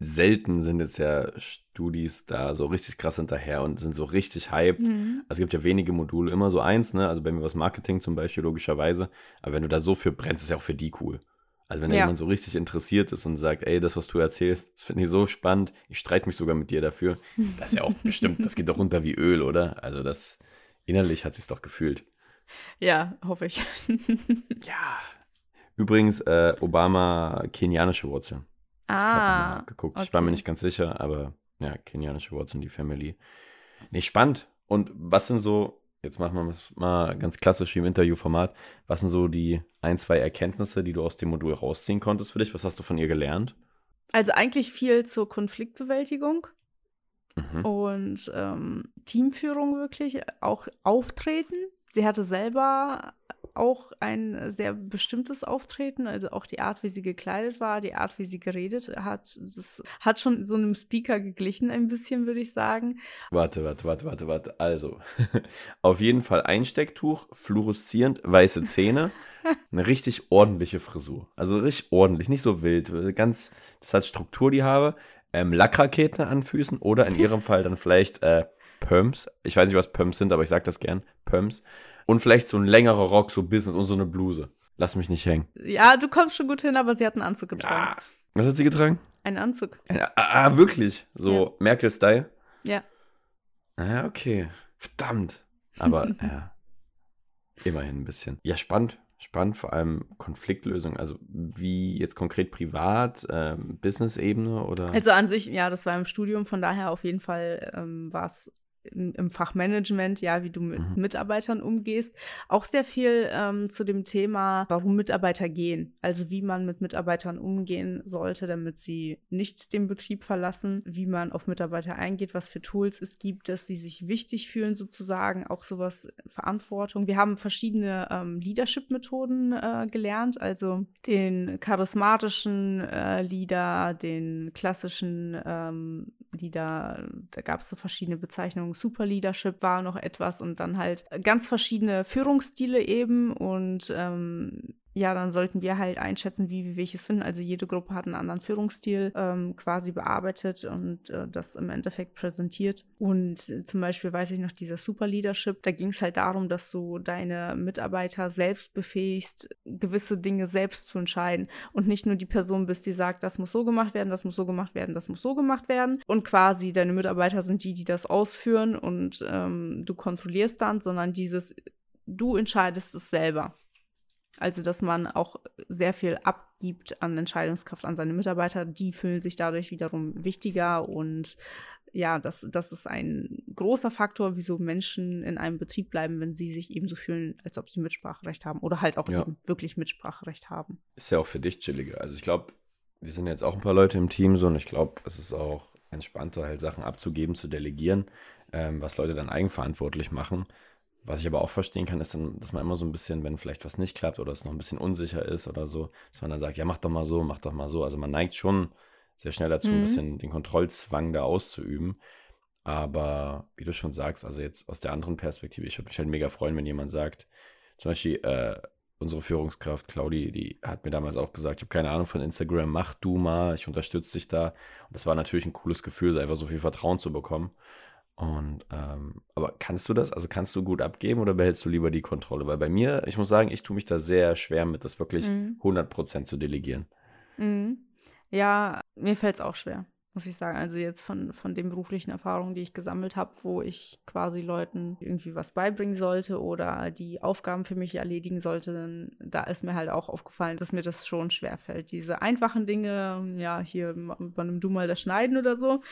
Speaker 1: selten sind jetzt ja Studis da so richtig krass hinterher und sind so richtig hyped.
Speaker 2: Mhm.
Speaker 1: Also es gibt ja wenige Module, immer so eins, ne? Also bei mir was Marketing zum Beispiel, logischerweise. Aber wenn du da so für brennst, ist ja auch für die cool. Also wenn
Speaker 2: Ja.
Speaker 1: jemand so richtig interessiert ist und sagt, ey, das, was du erzählst, das finde ich so spannend, ich streite mich sogar mit dir dafür, <laughs> das ist ja auch bestimmt, das geht doch runter wie Öl, oder? Also das, innerlich hat sich's doch gefühlt.
Speaker 2: Ja, hoffe ich. <laughs>
Speaker 1: Ja. Übrigens, äh, Obama kenianische Wurzeln. Ich
Speaker 2: ah,
Speaker 1: mal geguckt. Ich war mir
Speaker 2: okay.
Speaker 1: nicht ganz sicher, aber ja, kenianische Wurzeln, die Family. Nee, spannend. Und was sind so, jetzt machen wir es mal ganz klassisch wie im Interviewformat, was sind so die ein, zwei Erkenntnisse, die du aus dem Modul rausziehen konntest für dich? Was hast du von ihr gelernt?
Speaker 2: Also eigentlich viel zur Konfliktbewältigung
Speaker 1: Mhm.
Speaker 2: und ähm, Teamführung wirklich, auch Auftreten. Sie hatte selber auch ein sehr bestimmtes Auftreten, also auch die Art, wie sie gekleidet war, die Art, wie sie geredet hat, das hat schon so einem Speaker geglichen ein bisschen, würde ich sagen.
Speaker 1: Warte, warte, warte, warte, warte. Also, <laughs> auf jeden Fall Einstecktuch, fluoreszierend, weiße Zähne, <laughs> eine richtig ordentliche Frisur. Also richtig ordentlich, nicht so wild. Ganz, das hat Struktur, die Haare. Ähm, Lackraketen an Füßen oder in ihrem Fall dann vielleicht äh, Pumps. Ich weiß nicht, was Pumps sind, aber ich sag das gern. Pumps. Und vielleicht so ein längerer Rock, so Business und so eine Bluse. Lass mich nicht hängen.
Speaker 2: Ja, du kommst schon gut hin, aber sie hat einen Anzug getragen.
Speaker 1: Ah, was hat sie getragen?
Speaker 2: Einen Anzug.
Speaker 1: Ah, ah, wirklich? So Merkel-Style?
Speaker 2: Ja.
Speaker 1: Ah, okay. Verdammt. Aber <laughs> ja, immerhin ein bisschen. Ja, spannend. Spannend, vor allem Konfliktlösung. Also wie jetzt konkret privat, ähm, Business-Ebene oder?
Speaker 2: Also an sich, ja, das war im Studium, von daher auf jeden Fall ähm, war es im, im Fachmanagement, ja, wie du mit
Speaker 1: Mhm.
Speaker 2: Mitarbeitern umgehst. Auch sehr viel ähm, zu dem Thema, warum Mitarbeiter gehen. Also wie man mit Mitarbeitern umgehen sollte, damit sie nicht den Betrieb verlassen, wie man auf Mitarbeiter eingeht, was für Tools es gibt, dass sie sich wichtig fühlen sozusagen, auch sowas Verantwortung. Wir haben verschiedene ähm, Leadership-Methoden äh, gelernt, also den charismatischen äh, Leader, den klassischen ähm, Leader, da gab es so verschiedene Bezeichnungen. Super Leadership war noch etwas und dann halt ganz verschiedene Führungsstile eben und ähm, ja, dann sollten wir halt einschätzen, wie wir welches finden. Also jede Gruppe hat einen anderen Führungsstil ähm, quasi bearbeitet und äh, das im Endeffekt präsentiert. Und äh, zum Beispiel weiß ich noch, dieser Super Leadership, da ging es halt darum, dass du deine Mitarbeiter selbst befähigst, gewisse Dinge selbst zu entscheiden und nicht nur die Person bist, die sagt, das muss so gemacht werden, das muss so gemacht werden, das muss so gemacht werden. Und quasi deine Mitarbeiter sind die, die das ausführen und ähm, du kontrollierst dann, sondern dieses, du entscheidest es selber. Also, dass man auch sehr viel abgibt an Entscheidungskraft an seine Mitarbeiter. Die fühlen sich dadurch wiederum wichtiger und ja, das, das ist ein großer Faktor, wieso Menschen in einem Betrieb bleiben, wenn sie sich ebenso fühlen, als ob sie Mitspracherecht haben oder halt auch
Speaker 1: Ja.
Speaker 2: eben wirklich Mitspracherecht haben.
Speaker 1: Ist ja auch für dich chilliger. Also ich glaube, wir sind jetzt auch ein paar Leute im Team so und ich glaube, es ist auch entspannter, halt Sachen abzugeben, zu delegieren, ähm, was Leute dann eigenverantwortlich machen. Was ich aber auch verstehen kann, ist dann, dass man immer so ein bisschen, wenn vielleicht was nicht klappt oder es noch ein bisschen unsicher ist oder so, dass man dann sagt, ja, mach doch mal so, mach doch mal so. Also man neigt schon sehr schnell dazu, ein
Speaker 2: Mhm.
Speaker 1: bisschen den Kontrollzwang da auszuüben. Aber wie du schon sagst, also jetzt aus der anderen Perspektive, ich würde mich halt mega freuen, wenn jemand sagt, zum Beispiel, äh, unsere Führungskraft Claudi, die hat mir damals auch gesagt, ich habe keine Ahnung von Instagram, mach du mal, ich unterstütze dich da. Und das war natürlich ein cooles Gefühl, einfach so viel Vertrauen zu bekommen. Und, ähm, aber kannst du das? Also kannst du gut abgeben oder behältst du lieber die Kontrolle? Weil bei mir, ich muss sagen, ich tue mich da sehr schwer mit, das wirklich
Speaker 2: Mhm.
Speaker 1: 100% zu delegieren.
Speaker 2: Mhm. Ja, mir fällt es auch schwer, muss ich sagen. Also jetzt von, von den beruflichen Erfahrungen, die ich gesammelt habe, wo ich quasi Leuten irgendwie was beibringen sollte oder die Aufgaben für mich erledigen sollte, dann, da ist mir halt auch aufgefallen, dass mir das schon schwer fällt. Diese einfachen Dinge, ja, hier übernimm du mal das Schneiden oder so,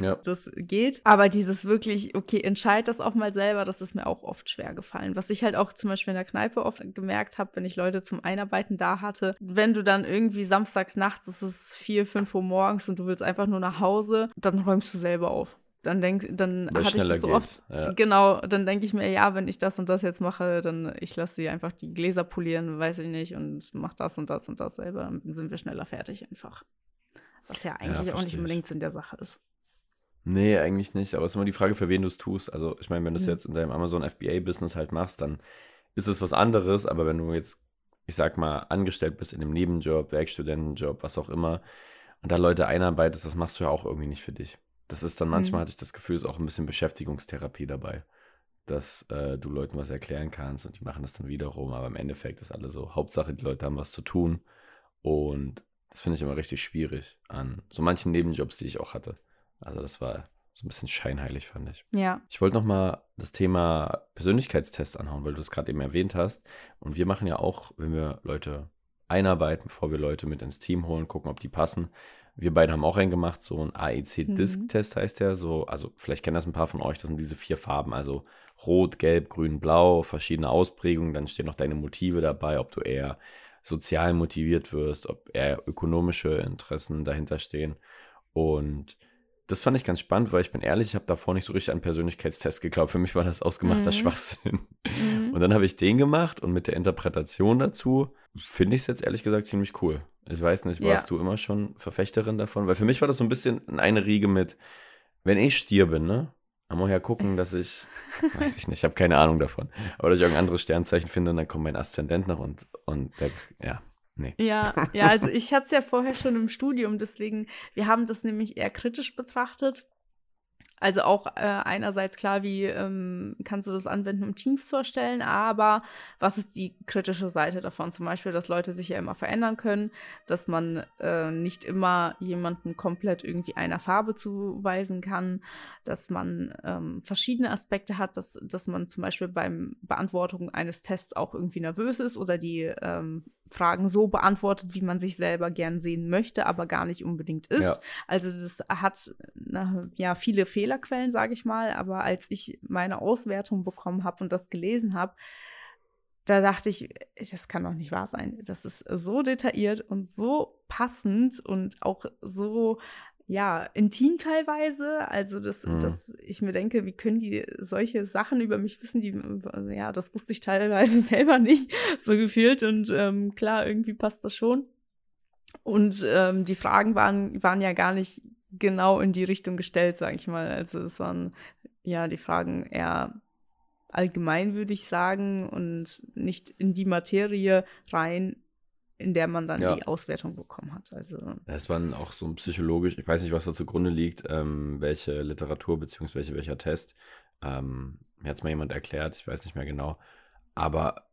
Speaker 1: Ja.
Speaker 2: das geht. Aber dieses wirklich, okay, entscheid das auch mal selber, das ist mir auch oft schwer gefallen. Was ich halt auch zum Beispiel in der Kneipe oft gemerkt habe, wenn ich Leute zum Einarbeiten da hatte, wenn du dann irgendwie Samstag nachts, es ist 4, 5 Uhr morgens und du willst einfach nur nach Hause, dann räumst du selber auf. Dann denk, dann
Speaker 1: Weil
Speaker 2: hatte ich das so
Speaker 1: geht.
Speaker 2: oft.
Speaker 1: Ja.
Speaker 2: Genau, dann denke ich mir, ja, wenn ich das und das jetzt mache, dann ich lasse sie einfach die Gläser polieren, weiß ich nicht, und mach das und das und das selber, dann sind wir schneller fertig einfach. Was ja eigentlich auch
Speaker 1: versteh
Speaker 2: nicht
Speaker 1: ich.
Speaker 2: unbedingt Sinn der Sache ist.
Speaker 1: Nee, eigentlich nicht. Aber es ist immer die Frage, für wen du es tust. Also, ich meine, wenn du es
Speaker 2: Mhm.
Speaker 1: jetzt in deinem Amazon FBA-Business halt machst, dann ist es was anderes. Aber wenn du jetzt, ich sag mal, angestellt bist in einem Nebenjob, Werkstudentenjob, was auch immer, und da Leute einarbeitest, das machst du ja auch irgendwie nicht für dich. Das ist dann manchmal,
Speaker 2: Mhm.
Speaker 1: hatte ich das Gefühl, ist auch ein bisschen Beschäftigungstherapie dabei. Dass äh, du Leuten was erklären kannst und die machen das dann wiederum. Aber im Endeffekt ist alles so, Hauptsache, die Leute haben was zu tun. Und das finde ich immer richtig schwierig an so manchen Nebenjobs, die ich auch hatte. Also das war so ein bisschen scheinheilig, fand ich.
Speaker 2: Ja.
Speaker 1: Ich wollte noch mal das Thema Persönlichkeitstest anhauen, weil du es gerade eben erwähnt hast. Und wir machen ja auch, wenn wir Leute einarbeiten, bevor wir Leute mit ins Team holen, gucken, ob die passen. Wir beide haben auch einen gemacht, so ein
Speaker 2: Mhm.
Speaker 1: AEC-Disk-Test heißt der. So, also vielleicht kennen das ein paar von euch, das sind diese vier Farben, also Rot, Gelb, Grün, Blau, verschiedene Ausprägungen. Dann stehen noch deine Motive dabei, ob du eher sozial motiviert wirst, ob eher ökonomische Interessen dahinter stehen. Und das fand ich ganz spannend, weil ich bin ehrlich, ich habe davor nicht so richtig an Persönlichkeitstests geglaubt. Für mich war das ausgemachter
Speaker 2: Mhm.
Speaker 1: Schwachsinn.
Speaker 2: Mhm.
Speaker 1: Und dann habe ich den gemacht und mit der Interpretation dazu finde ich es jetzt ehrlich gesagt ziemlich cool. Ich weiß nicht, warst
Speaker 2: Ja.
Speaker 1: du immer schon Verfechterin davon? Weil für mich war das so ein bisschen eine Riege mit, wenn ich Stier bin, ne? Dann muss ich ja gucken, <laughs> dass ich, weiß ich nicht, ich habe keine Ahnung davon. Aber dass ich irgendein anderes Sternzeichen finde, und dann kommt mein Aszendent noch und, und der, ja, nee.
Speaker 2: Ja, ja, also ich hatte es ja vorher schon im Studium, deswegen, wir haben das nämlich eher kritisch betrachtet. Also auch äh, einerseits klar, wie ähm, kannst du das anwenden, um Teams zu erstellen, aber was ist die kritische Seite davon? Zum Beispiel, dass Leute sich ja immer verändern können, dass man äh, nicht immer jemanden komplett irgendwie einer Farbe zuweisen kann, dass man ähm, verschiedene Aspekte hat, dass, dass man zum Beispiel beim Beantwortung eines Tests auch irgendwie nervös ist oder die ähm, Fragen so beantwortet, wie man sich selber gern sehen möchte, aber gar nicht unbedingt ist.
Speaker 1: Ja.
Speaker 2: Also das hat na, ja viele Fehlerquellen, sage ich mal, aber als ich meine Auswertung bekommen habe und das gelesen habe, da dachte ich, das kann doch nicht wahr sein. Das ist so detailliert und so passend und auch so ja, intim teilweise. Also, dass,
Speaker 1: Mhm.
Speaker 2: dass ich mir denke, wie können die solche Sachen über mich wissen, die, ja, das wusste ich teilweise <laughs> selber nicht, so gefühlt. Und ähm, klar, irgendwie passt das schon. Und ähm, die Fragen waren, waren ja gar nicht genau in die Richtung gestellt, sage ich mal. Also es waren ja die Fragen eher allgemein, würde ich sagen, und nicht in die Materie rein, in der man dann
Speaker 1: Ja.
Speaker 2: die Auswertung bekommen hat. Also
Speaker 1: Es waren auch so psychologisch, ich weiß nicht, was da zugrunde liegt, ähm, welche Literatur beziehungsweise welcher Test. Ähm, mir hat es mal jemand erklärt, ich weiß nicht mehr genau. Aber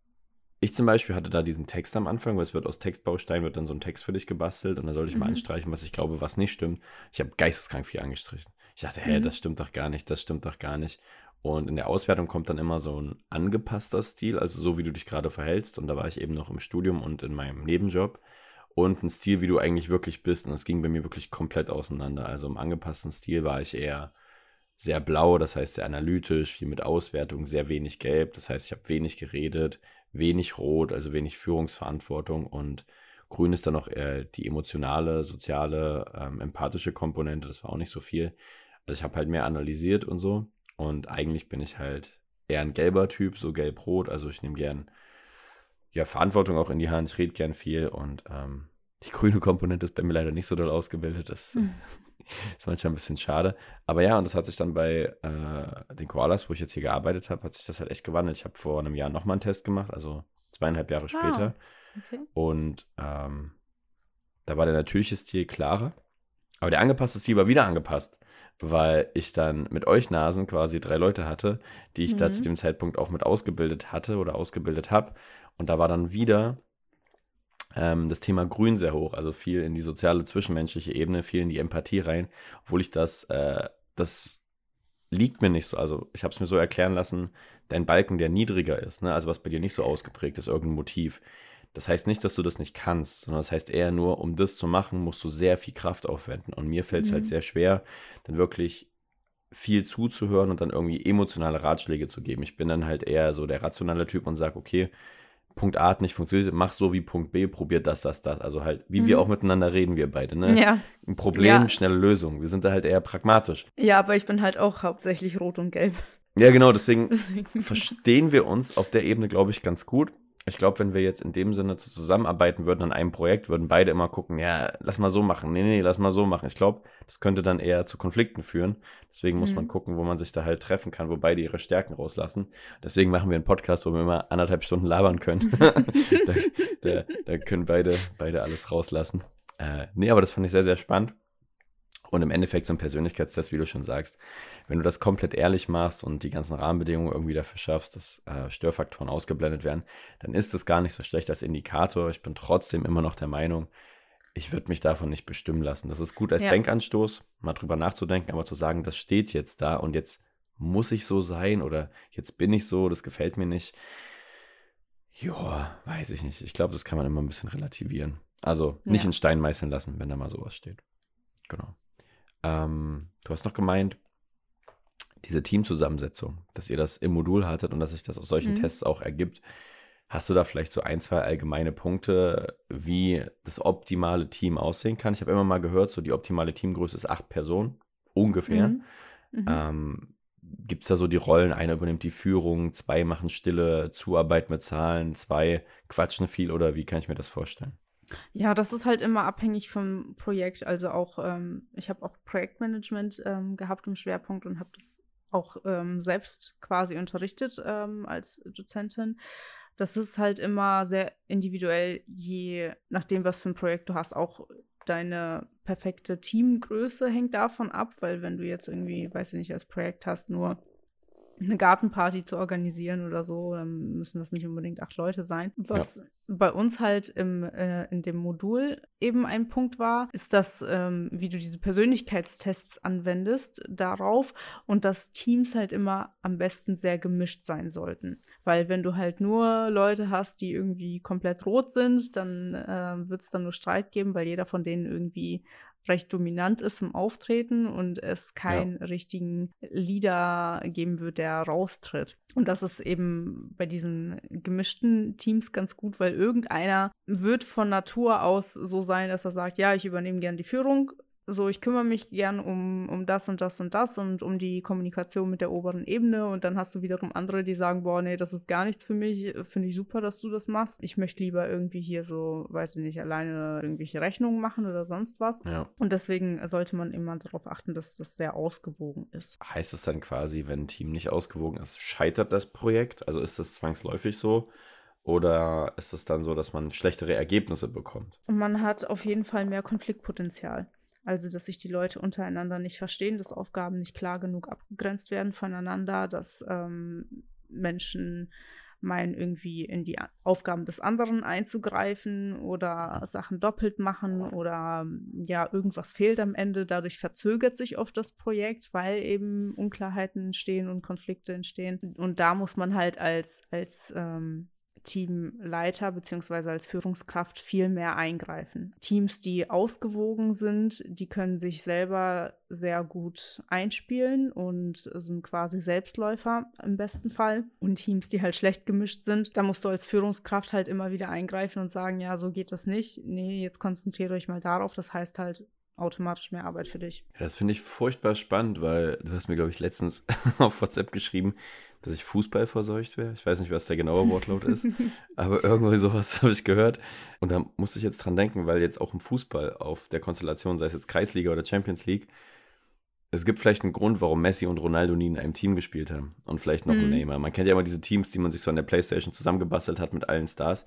Speaker 1: ich zum Beispiel hatte da diesen Text am Anfang, weil es wird aus Textbausteinen wird dann so ein Text für dich gebastelt und da sollte ich mal
Speaker 2: Mhm.
Speaker 1: anstreichen, was ich glaube, was nicht stimmt. Ich habe geisteskrank viel angestrichen. Ich dachte, hä,
Speaker 2: Mhm.
Speaker 1: das stimmt doch gar nicht, das stimmt doch gar nicht. Und in der Auswertung kommt dann immer so ein angepasster Stil, also so wie du dich gerade verhältst. Und da war ich eben noch im Studium und in meinem Nebenjob. Und ein Stil, wie du eigentlich wirklich bist. Und das ging bei mir wirklich komplett auseinander. Also im angepassten Stil war ich eher sehr blau, das heißt sehr analytisch, viel mit Auswertung, sehr wenig gelb. Das heißt, ich habe wenig geredet, wenig rot, also wenig Führungsverantwortung. Und grün ist dann noch eher die emotionale, soziale, ähm, empathische Komponente. Das war auch nicht so viel. Also ich habe halt mehr analysiert und so. Und eigentlich bin ich halt eher ein gelber Typ, so gelb-rot. Also ich nehme gern ja, Verantwortung auch in die Hand. Ich rede gern viel und ähm, die <laughs> grüne Komponente ist bei mir leider nicht so doll ausgebildet. Das
Speaker 2: Mhm. <laughs>
Speaker 1: ist manchmal ein bisschen schade. Aber ja, und das hat sich dann bei äh, den Koalas, wo ich jetzt hier gearbeitet habe, hat sich das halt echt gewandelt. Ich habe vor einem Jahr nochmal einen Test gemacht, also zweieinhalb Jahre
Speaker 2: Ah.
Speaker 1: später.
Speaker 2: okay.
Speaker 1: Und ähm, da war der natürliche Stil klarer. Aber der angepasste Stil war wieder angepasst. Weil ich dann mit euch Nasen quasi drei Leute hatte, die ich
Speaker 2: Mhm.
Speaker 1: da zu dem Zeitpunkt auch mit ausgebildet hatte oder ausgebildet habe. Und da war dann wieder ähm, das Thema Grün sehr hoch, also viel in die soziale, zwischenmenschliche Ebene, viel in die Empathie rein, obwohl ich das, äh, das liegt mir nicht so. Also ich habe es mir so erklären lassen, dein Balken, der niedriger ist, ne? also was bei dir nicht so ausgeprägt ist, irgendein Motiv. Das heißt nicht, dass du das nicht kannst, sondern das heißt eher nur, um das zu machen, musst du sehr viel Kraft aufwenden. Und mir fällt es
Speaker 2: Mhm.
Speaker 1: halt sehr schwer, dann wirklich viel zuzuhören und dann irgendwie emotionale Ratschläge zu geben. Ich bin dann halt eher so der rationale Typ und sage, okay, Punkt A hat nicht funktioniert, mach so wie Punkt B, probier das, das, das. Also halt, wie wir
Speaker 2: Mhm.
Speaker 1: auch miteinander reden, wir beide. Ne?
Speaker 2: Ja.
Speaker 1: Ein Problem,
Speaker 2: Ja.
Speaker 1: schnelle Lösung. Wir sind da halt eher pragmatisch.
Speaker 2: ja, aber ich bin halt auch hauptsächlich rot und gelb.
Speaker 1: Ja, genau, deswegen <laughs>
Speaker 2: Deswegen-
Speaker 1: verstehen wir uns auf der Ebene, glaube ich, ganz gut. Ich glaube, wenn wir jetzt in dem Sinne zu- zusammenarbeiten würden an einem Projekt, würden beide immer gucken, ja, lass mal so machen, nee, nee, lass mal so machen. Ich glaube, das könnte dann eher zu Konflikten führen. Deswegen muss man
Speaker 2: Mhm.
Speaker 1: gucken, wo man sich da halt treffen kann, wo beide ihre Stärken rauslassen. Deswegen machen wir einen Podcast, wo wir immer anderthalb Stunden labern können. <laughs> <laughs> da, da, da können beide, beide alles rauslassen. Äh, nee, aber das fand ich sehr, sehr spannend. Und im Endeffekt so ein Persönlichkeitstest, wie du schon sagst, wenn du das komplett ehrlich machst und die ganzen Rahmenbedingungen irgendwie dafür schaffst, dass äh, Störfaktoren ausgeblendet werden, dann ist das gar nicht so schlecht als Indikator. Ich bin trotzdem immer noch der Meinung, ich würde mich davon nicht bestimmen lassen. Das ist gut als
Speaker 2: Ja.
Speaker 1: Denkanstoß, mal drüber nachzudenken, aber zu sagen, das steht jetzt da und jetzt muss ich so sein oder jetzt bin ich so, das gefällt mir nicht. Ja, weiß ich nicht. Ich glaube, das kann man immer ein bisschen relativieren. Also nicht
Speaker 2: Ja.
Speaker 1: in Stein meißeln lassen, wenn da mal sowas steht. Genau. Ähm, du hast noch gemeint, diese Teamzusammensetzung, dass ihr das im Modul hattet und dass sich das aus solchen
Speaker 2: Mhm.
Speaker 1: Tests auch ergibt. Hast du da vielleicht so ein, zwei allgemeine Punkte, wie das optimale Team aussehen kann? Ich habe immer mal gehört, so die optimale Teamgröße ist acht Personen, ungefähr.
Speaker 2: Mhm. Mhm.
Speaker 1: Ähm, Gibt es da so die Rollen, einer übernimmt die Führung, zwei machen Stille, Zuarbeit mit Zahlen, zwei quatschen viel oder wie kann ich mir das vorstellen?
Speaker 2: Ja, das ist halt immer abhängig vom Projekt. Also auch, ähm, ich habe auch Projektmanagement ähm, gehabt im Schwerpunkt und habe das auch ähm, selbst quasi unterrichtet ähm, als Dozentin. Das ist halt immer sehr individuell, je nachdem, was für ein Projekt du hast. Auch deine perfekte Teamgröße hängt davon ab, weil wenn du jetzt irgendwie, weiß ich nicht, als Projekt hast, nur eine Gartenparty zu organisieren oder so, dann müssen das nicht unbedingt acht Leute sein. Was bei uns halt im, äh, in dem Modul eben ein Punkt war, ist, dass, ähm, wie du diese Persönlichkeitstests anwendest darauf und dass Teams halt immer am besten sehr gemischt sein sollten. Weil wenn du halt nur Leute hast, die irgendwie komplett rot sind, dann äh, wird es dann nur Streit geben, weil jeder von denen irgendwie recht dominant ist im Auftreten und es keinen richtigen Leader geben wird, der raustritt. Und das ist eben bei diesen gemischten Teams ganz gut, weil irgendeiner wird von Natur aus so sein, dass er sagt, ja, ich übernehme gern die Führung. So, ich kümmere mich gern um, um das und das und das und um die Kommunikation mit der oberen Ebene. Und dann hast du wiederum andere, die sagen, boah, nee, das ist gar nichts für mich. Finde ich super, dass du das machst. Ich möchte lieber irgendwie hier so, weiß ich nicht, alleine irgendwelche Rechnungen machen oder sonst was.
Speaker 1: Ja.
Speaker 2: Und deswegen sollte man immer darauf achten, dass das sehr ausgewogen ist.
Speaker 1: Heißt es dann quasi, wenn ein Team nicht ausgewogen ist, scheitert das Projekt? Also ist das zwangsläufig so? Oder ist es dann so, dass man schlechtere Ergebnisse bekommt?
Speaker 2: Und man hat auf jeden Fall mehr Konfliktpotenzial. Also, dass sich die Leute untereinander nicht verstehen, dass Aufgaben nicht klar genug abgegrenzt werden voneinander, dass ähm, Menschen meinen, irgendwie in die Aufgaben des anderen einzugreifen oder Sachen doppelt machen oder ja, irgendwas fehlt am Ende. Dadurch verzögert sich oft das Projekt, weil eben Unklarheiten entstehen und Konflikte entstehen. Und da muss man halt als, als ähm, Teamleiter beziehungsweise als Führungskraft viel mehr eingreifen. Teams, die ausgewogen sind, die können sich selber sehr gut einspielen und sind quasi Selbstläufer im besten Fall. Und Teams, die halt schlecht gemischt sind, da musst du als Führungskraft halt immer wieder eingreifen und sagen, ja, so geht das nicht. Nee, jetzt konzentriert euch mal darauf. Das heißt halt automatisch mehr Arbeit für dich.
Speaker 1: Das finde ich furchtbar spannend, weil du hast mir, glaube ich, letztens <laughs> auf WhatsApp geschrieben, dass ich Fußball verseucht wäre. Ich weiß nicht, was der genaue Wortlaut ist, aber irgendwie sowas <laughs> habe ich gehört. Und da musste ich jetzt dran denken, weil jetzt auch im Fußball auf der Konstellation, sei es jetzt Kreisliga oder Champions League, es gibt vielleicht einen Grund, warum Messi und Ronaldo nie in einem Team gespielt haben. Und vielleicht noch ein
Speaker 2: Mhm.
Speaker 1: Neymar. Man kennt ja immer diese Teams, die man sich so an der Playstation zusammengebastelt hat mit allen Stars.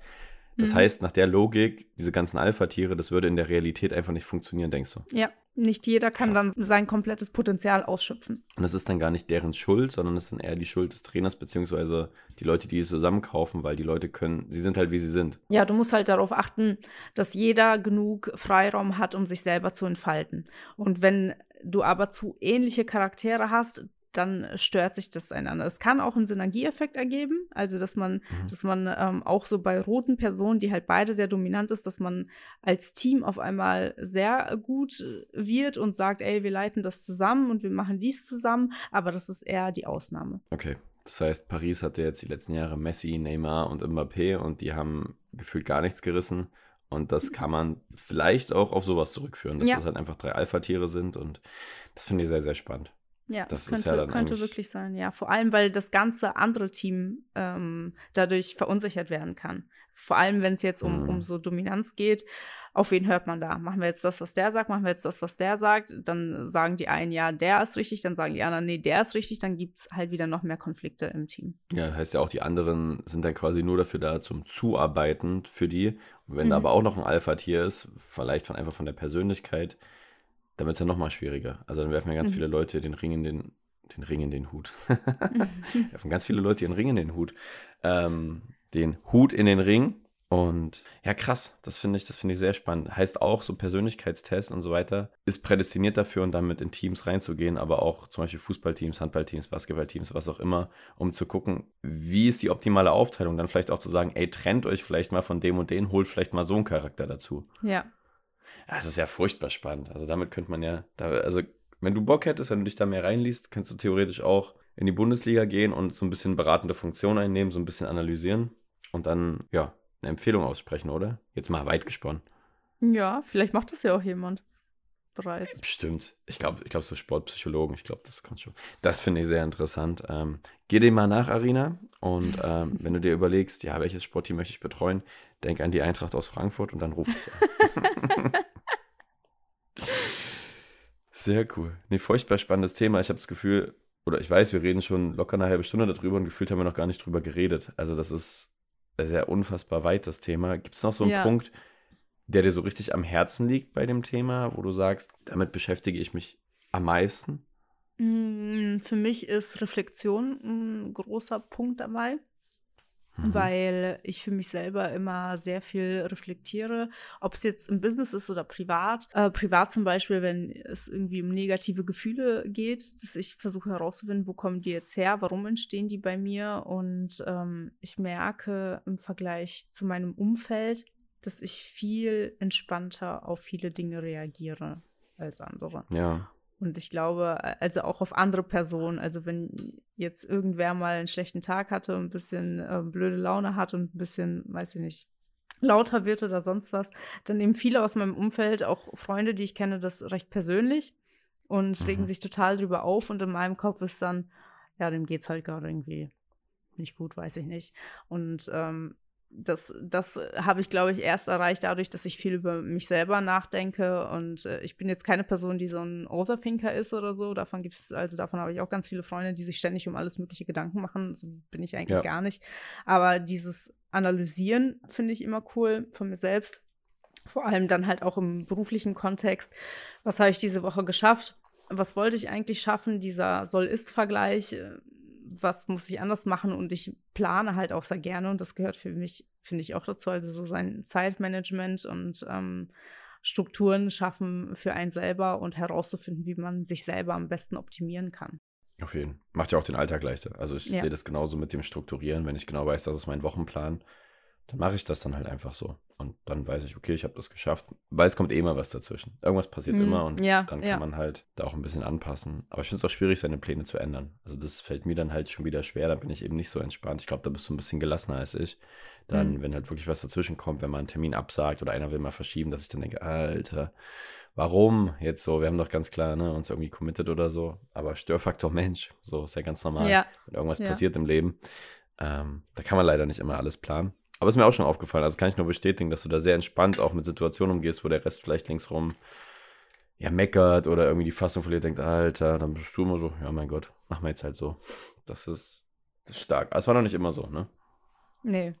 Speaker 1: Das
Speaker 2: Mhm.
Speaker 1: heißt, nach der Logik, diese ganzen Alpha-Tiere, das würde in der Realität einfach nicht funktionieren, denkst du?
Speaker 2: Ja, nicht jeder kann
Speaker 1: Krass.
Speaker 2: dann sein komplettes Potenzial ausschöpfen.
Speaker 1: Und das ist dann gar nicht deren Schuld, sondern es ist dann eher die Schuld des Trainers, beziehungsweise die Leute, die es zusammenkaufen, weil die Leute können, sie sind halt wie sie sind.
Speaker 2: Ja, du musst halt darauf achten, dass jeder genug Freiraum hat, um sich selber zu entfalten. Und wenn du aber zu ähnliche Charaktere hast, dann stört sich das einander. Es kann auch einen Synergieeffekt ergeben, also dass man,
Speaker 1: Mhm.
Speaker 2: dass man ähm, auch so bei roten Personen, die halt beide sehr dominant ist, dass man als Team auf einmal sehr gut äh, wird und sagt, ey, wir leiten das zusammen und wir machen dies zusammen, aber das ist eher die Ausnahme.
Speaker 1: Okay. Das heißt, Paris hatte jetzt die letzten Jahre Messi, Neymar und Mbappé und die haben gefühlt gar nichts gerissen. Und das kann man vielleicht auch auf sowas zurückführen, dass
Speaker 2: Ja.
Speaker 1: das halt einfach drei Alpha-Tiere sind. Und das finde ich sehr, sehr spannend.
Speaker 2: Ja,
Speaker 1: Das
Speaker 2: das,
Speaker 1: ist
Speaker 2: könnte,
Speaker 1: ja
Speaker 2: könnte wirklich sein, ja. Vor allem, weil das ganze andere Team ähm, dadurch verunsichert werden kann. Vor allem, wenn es jetzt um,
Speaker 1: Mhm.
Speaker 2: um so Dominanz geht. Auf wen hört man da? Machen wir jetzt das, was der sagt? Machen wir jetzt das, was der sagt? Dann sagen die einen, ja, der ist richtig. Dann sagen die anderen, nee, der ist richtig. Dann gibt es halt wieder noch mehr Konflikte im Team.
Speaker 1: Ja, heißt ja auch, die anderen sind dann quasi nur dafür da zum Zuarbeiten für die. Und wenn da
Speaker 2: Mhm.
Speaker 1: aber auch noch ein Alpha-Tier ist, vielleicht von einfach von der Persönlichkeit, dann wird es ja nochmal schwieriger. Also dann werfen ja ganz
Speaker 2: Mhm.
Speaker 1: viele Leute den Ring in den, den Ring in den Hut. <laughs> werfen ganz viele Leute ihren Ring in den Hut. Ähm, den Hut in den Ring. Und ja, krass, das finde ich, das finde ich sehr spannend. Heißt auch, so Persönlichkeitstest und so weiter ist prädestiniert dafür und damit in Teams reinzugehen, aber auch zum Beispiel Fußballteams, Handballteams, Basketballteams, was auch immer, um zu gucken, wie ist die optimale Aufteilung. Dann vielleicht auch zu sagen, ey, trennt euch vielleicht mal von dem und den, holt vielleicht mal so einen Charakter dazu.
Speaker 2: ja.
Speaker 1: Das ist ja furchtbar spannend. Also damit könnte man ja, da, also wenn du Bock hättest, wenn du dich da mehr reinliest, kannst du theoretisch auch in die Bundesliga gehen und so ein bisschen beratende Funktion einnehmen, so ein bisschen analysieren und dann, ja, eine Empfehlung aussprechen, oder? Jetzt mal weit gesponnen.
Speaker 2: Ja, vielleicht macht das ja auch jemand bereits.
Speaker 1: Bestimmt. Ich glaube, ich glaube, so Sportpsychologen, ich glaube, das kann schon. Das finde ich sehr interessant. Ähm, geh dem mal nach, Arina. Und ähm, <laughs> wenn du dir überlegst, ja, welches Sportteam möchte ich betreuen, denk an die Eintracht aus Frankfurt und dann ruf <laughs> dich an. Sehr cool. Nee, furchtbar spannendes Thema. Ich habe das Gefühl, oder ich weiß, wir reden schon locker eine halbe Stunde darüber und gefühlt haben wir noch gar nicht drüber geredet. Also, das ist sehr unfassbar weit, das Thema. Gibt es noch so einen
Speaker 2: Ja.
Speaker 1: Punkt, der dir so richtig am Herzen liegt bei dem Thema, wo du sagst, damit beschäftige ich mich am meisten?
Speaker 2: Mm, Für mich ist Reflexion ein großer Punkt dabei.
Speaker 1: Mhm.
Speaker 2: weil ich für mich selber immer sehr viel reflektiere, ob es jetzt im Business ist oder privat. Äh, privat zum Beispiel, wenn es irgendwie um negative Gefühle geht, dass ich versuche herauszufinden, wo kommen die jetzt her, warum entstehen die bei mir und ähm, ich merke im Vergleich zu meinem Umfeld, dass ich viel entspannter auf viele Dinge reagiere als andere.
Speaker 1: Ja.
Speaker 2: Und ich glaube, also auch auf andere Personen. Also wenn jetzt irgendwer mal einen schlechten Tag hatte und ein bisschen äh, blöde Laune hat und ein bisschen, weiß ich nicht, lauter wird oder sonst was, dann nehmen viele aus meinem Umfeld, auch Freunde, die ich kenne, das recht persönlich und
Speaker 1: Mhm.
Speaker 2: regen sich total drüber auf. Und in meinem Kopf ist dann, ja, dem geht's halt gerade irgendwie nicht gut, weiß ich nicht. Und ähm, das, das habe ich, glaube ich, erst erreicht dadurch, dass ich viel über mich selber nachdenke. Und äh, ich bin jetzt keine Person, die so ein Overthinker ist oder so. Davon gibt es, also davon habe ich auch ganz viele Freunde, die sich ständig um alles mögliche Gedanken machen. So bin ich eigentlich
Speaker 1: Ja.
Speaker 2: gar nicht. Aber dieses Analysieren finde ich immer cool von mir selbst. Vor allem dann halt auch im beruflichen Kontext. Was habe ich diese Woche geschafft? Was wollte ich eigentlich schaffen? Dieser Soll-Ist-Vergleich. Was muss ich anders machen? Und ich plane halt auch sehr gerne. Und das gehört für mich, finde ich, auch dazu. Also so sein Zeitmanagement und ähm, Strukturen schaffen für einen selber und herauszufinden, wie man sich selber am besten optimieren kann.
Speaker 1: Auf jeden Fall. Macht ja auch den Alltag leichter. Also ich
Speaker 2: Ja.
Speaker 1: sehe das genauso mit dem Strukturieren. Wenn ich genau weiß, das ist mein Wochenplan, dann mache ich das dann halt einfach so. Und dann weiß ich, okay, ich habe das geschafft. Weil es kommt eh immer was dazwischen. Irgendwas passiert
Speaker 2: Mhm.
Speaker 1: immer und
Speaker 2: Ja,
Speaker 1: dann kann
Speaker 2: ja.
Speaker 1: man halt da auch ein bisschen anpassen. Aber ich finde es auch schwierig, seine Pläne zu ändern. Also das fällt mir dann halt schon wieder schwer. Da bin ich eben nicht so entspannt. Ich glaube, da bist du ein bisschen gelassener als ich. Dann,
Speaker 2: Mhm.
Speaker 1: wenn halt wirklich was dazwischen kommt, wenn man einen Termin absagt oder einer will mal verschieben, dass ich dann denke, Alter, warum jetzt so? Wir haben doch ganz klar ne, uns irgendwie committed oder so. Aber Störfaktor <laughs> Mensch, so ist ja ganz normal
Speaker 2: Ja,
Speaker 1: wenn irgendwas passiert im Leben. Ähm, da kann man leider nicht immer alles planen. Aber ist mir auch schon aufgefallen, also kann ich nur bestätigen, dass du da sehr entspannt auch mit Situationen umgehst, wo der Rest vielleicht linksrum ja meckert oder irgendwie die Fassung verliert, denkt, Alter, dann bist du immer so, ja mein Gott, machen wir jetzt halt so. Das ist, das ist stark. Aber es war noch nicht immer so, ne?
Speaker 2: nee,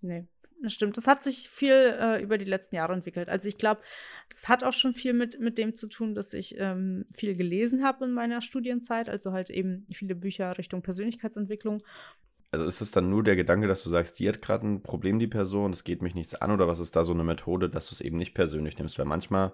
Speaker 2: nee. das stimmt. Das hat sich viel äh, über die letzten Jahre entwickelt. Also ich glaube, das hat auch schon viel mit, mit dem zu tun, dass ich ähm, viel gelesen habe in meiner Studienzeit. Also halt eben viele Bücher Richtung Persönlichkeitsentwicklung.
Speaker 1: Also ist es dann nur der Gedanke, dass du sagst, die hat gerade ein Problem, die Person, es geht mich nichts an, oder was ist da so eine Methode, dass du es eben nicht persönlich nimmst? Weil manchmal,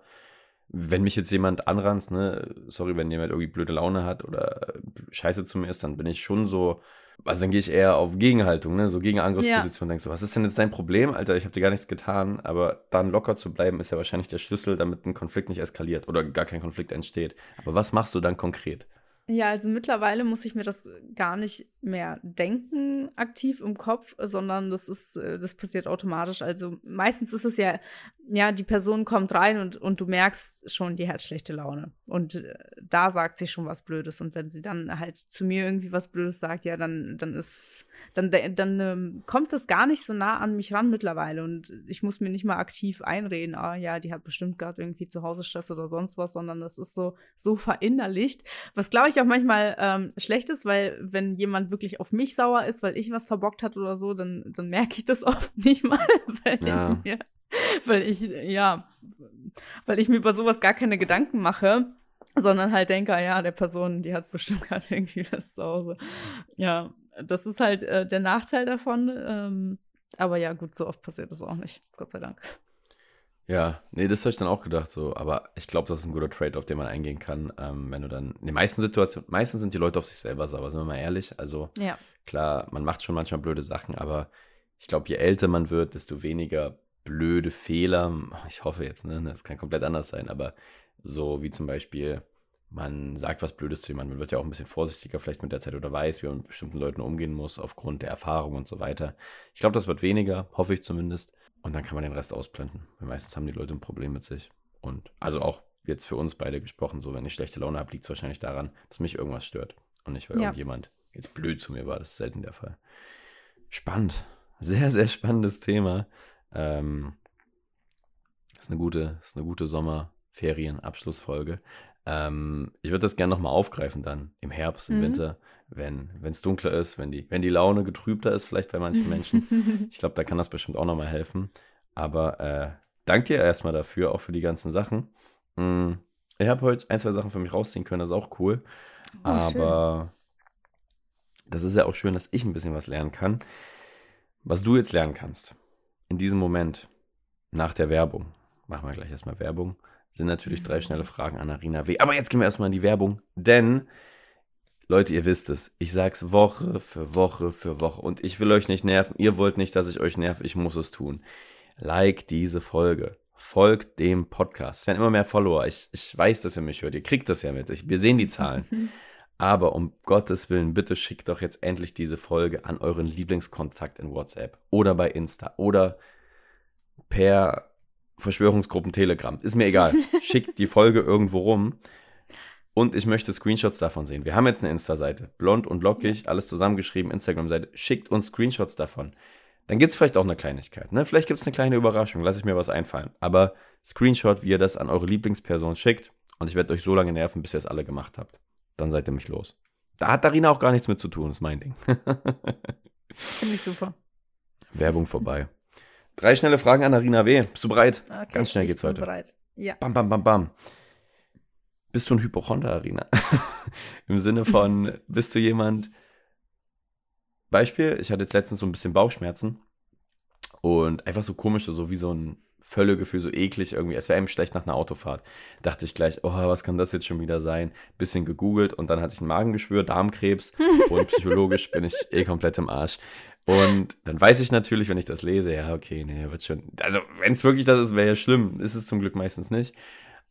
Speaker 1: wenn mich jetzt jemand anranzt, ne, sorry, wenn jemand irgendwie blöde Laune hat oder scheiße zu mir ist, dann bin ich schon so, also dann gehe ich eher auf Gegenhaltung, ne? so Gegenangriffsposition. Ja. Denkst du, was ist denn jetzt dein Problem, Alter? Ich habe dir gar nichts getan. Aber dann locker zu bleiben, ist ja wahrscheinlich der Schlüssel, damit ein Konflikt nicht eskaliert oder gar kein Konflikt entsteht. Aber was machst du dann konkret?
Speaker 2: Ja, also mittlerweile muss ich mir das gar nicht mehr denken aktiv im Kopf, sondern das ist, äh, das passiert automatisch. Also meistens ist es ja, ja, die Person kommt rein und, und du merkst schon, die hat schlechte Laune. Und äh, da sagt sie schon was Blödes. Und wenn sie dann halt zu mir irgendwie was Blödes sagt, ja, dann, dann ist, dann, dann ähm, kommt das gar nicht so nah an mich ran mittlerweile. Und ich muss mir nicht mal aktiv einreden, ah ja, die hat bestimmt gerade irgendwie zu Hause Stress oder sonst was, sondern das ist so, so verinnerlicht. Was glaube ich auch manchmal ähm, schlecht ist, weil wenn jemand wirklich auf mich sauer ist, weil ich was verbockt hat oder so, dann, dann merke ich das <laughs> oft nicht mal, weil, ja. mir, weil ich, ja, weil ich mir über sowas gar keine Gedanken mache sondern halt denke, ah ja, der Person, die hat bestimmt <laughs> gerade irgendwie was zu Hause. Ja, das ist halt äh, der Nachteil davon. Ähm, aber ja, gut, so oft passiert das auch nicht, Gott sei Dank.
Speaker 1: Ja, nee, das habe ich dann auch gedacht so. Aber ich glaube, das ist ein guter Trade, auf den man eingehen kann, ähm, wenn du dann. In den meisten Situationen, meistens sind die Leute auf sich selber sauer, sind wir mal ehrlich. Also ja. klar, man macht schon manchmal blöde Sachen, aber ich glaube, je älter man wird, desto weniger blöde Fehler. Ich hoffe jetzt, ne? Das kann komplett anders sein, aber so wie zum Beispiel, man sagt was Blödes zu jemandem, man wird ja auch ein bisschen vorsichtiger vielleicht mit der Zeit oder weiß, wie man mit bestimmten Leuten umgehen muss, aufgrund der Erfahrung und so weiter. Ich glaube, das wird weniger, hoffe ich zumindest. Und dann kann man den Rest ausblenden. Weil meistens haben die Leute ein Problem mit sich. Und also auch jetzt für uns beide gesprochen, so wenn ich schlechte Laune habe, liegt es wahrscheinlich daran, dass mich irgendwas stört. Und nicht, weil ja. irgendjemand jetzt blöd zu mir war. Das ist selten der Fall. Spannend. Sehr, sehr spannendes Thema. Ähm, ist eine gute, ist eine gute Sommerferien-Abschlussfolge. Ähm, ich würde das gerne nochmal aufgreifen dann im Herbst, im mhm. Winter, wenn es dunkler ist, wenn die, wenn die Laune getrübter ist, vielleicht bei manchen Menschen. <laughs> ich glaube, da kann das bestimmt auch nochmal helfen. Aber äh, danke dir erstmal dafür, auch für die ganzen Sachen. Mhm. Ich habe heute ein, zwei Sachen für mich rausziehen können, das ist auch cool. Oh, Aber schön. das ist ja auch schön, dass ich ein bisschen was lernen kann. Was du jetzt lernen kannst, in diesem Moment, nach der Werbung, machen wir gleich erstmal Werbung, sind natürlich drei schnelle Fragen an Arina W. Aber jetzt gehen wir erstmal in die Werbung, denn Leute, ihr wisst es, ich sag's Woche für Woche für Woche und ich will euch nicht nerven, ihr wollt nicht, dass ich euch nerv, ich muss es tun. Like diese Folge, folgt dem Podcast. Es werden immer mehr Follower, ich, ich weiß, dass ihr mich hört, ihr kriegt das ja mit, ich, wir sehen die Zahlen. <laughs> Aber um Gottes Willen, bitte schickt doch jetzt endlich diese Folge an euren Lieblingskontakt in WhatsApp oder bei Insta oder per Verschwörungsgruppen Telegram. Ist mir egal. <laughs> Schickt die Folge irgendwo rum. Und ich möchte Screenshots davon sehen. Wir haben jetzt eine Insta-Seite. Blond und lockig, alles zusammengeschrieben, Instagram-Seite. Schickt uns Screenshots davon. Dann gibt es vielleicht auch eine Kleinigkeit. Ne? Vielleicht gibt es eine kleine Überraschung. Lass ich mir was einfallen. Aber Screenshot, wie ihr das an eure Lieblingsperson schickt. Und ich werde euch so lange nerven, bis ihr es alle gemacht habt. Dann seid ihr mich los. Da hat Darina auch gar nichts mit zu tun, ist mein Ding. <laughs>
Speaker 2: Finde ich super.
Speaker 1: Werbung vorbei. Drei schnelle Fragen an Arina W. Bist du bereit? Okay, Ganz schnell geht's heute.
Speaker 2: bereit. Ja.
Speaker 1: Bam, bam, bam, bam. Bist du ein Hypochonder, Arina? <laughs> Im Sinne von, <laughs> bist du jemand. Beispiel, ich hatte jetzt letztens so ein bisschen Bauchschmerzen und einfach so komisch, so wie so ein Völlegefühl, so eklig irgendwie. Es wäre eben schlecht nach einer Autofahrt. Dachte ich gleich, oh, was kann das jetzt schon wieder sein? Bisschen gegoogelt und dann hatte ich ein Magengeschwür, Darmkrebs <laughs> und psychologisch bin ich eh komplett im Arsch. Und dann weiß ich natürlich, wenn ich das lese, ja, okay, nee, wird schon. Also, wenn es wirklich das ist, wäre ja schlimm. Ist es zum Glück meistens nicht.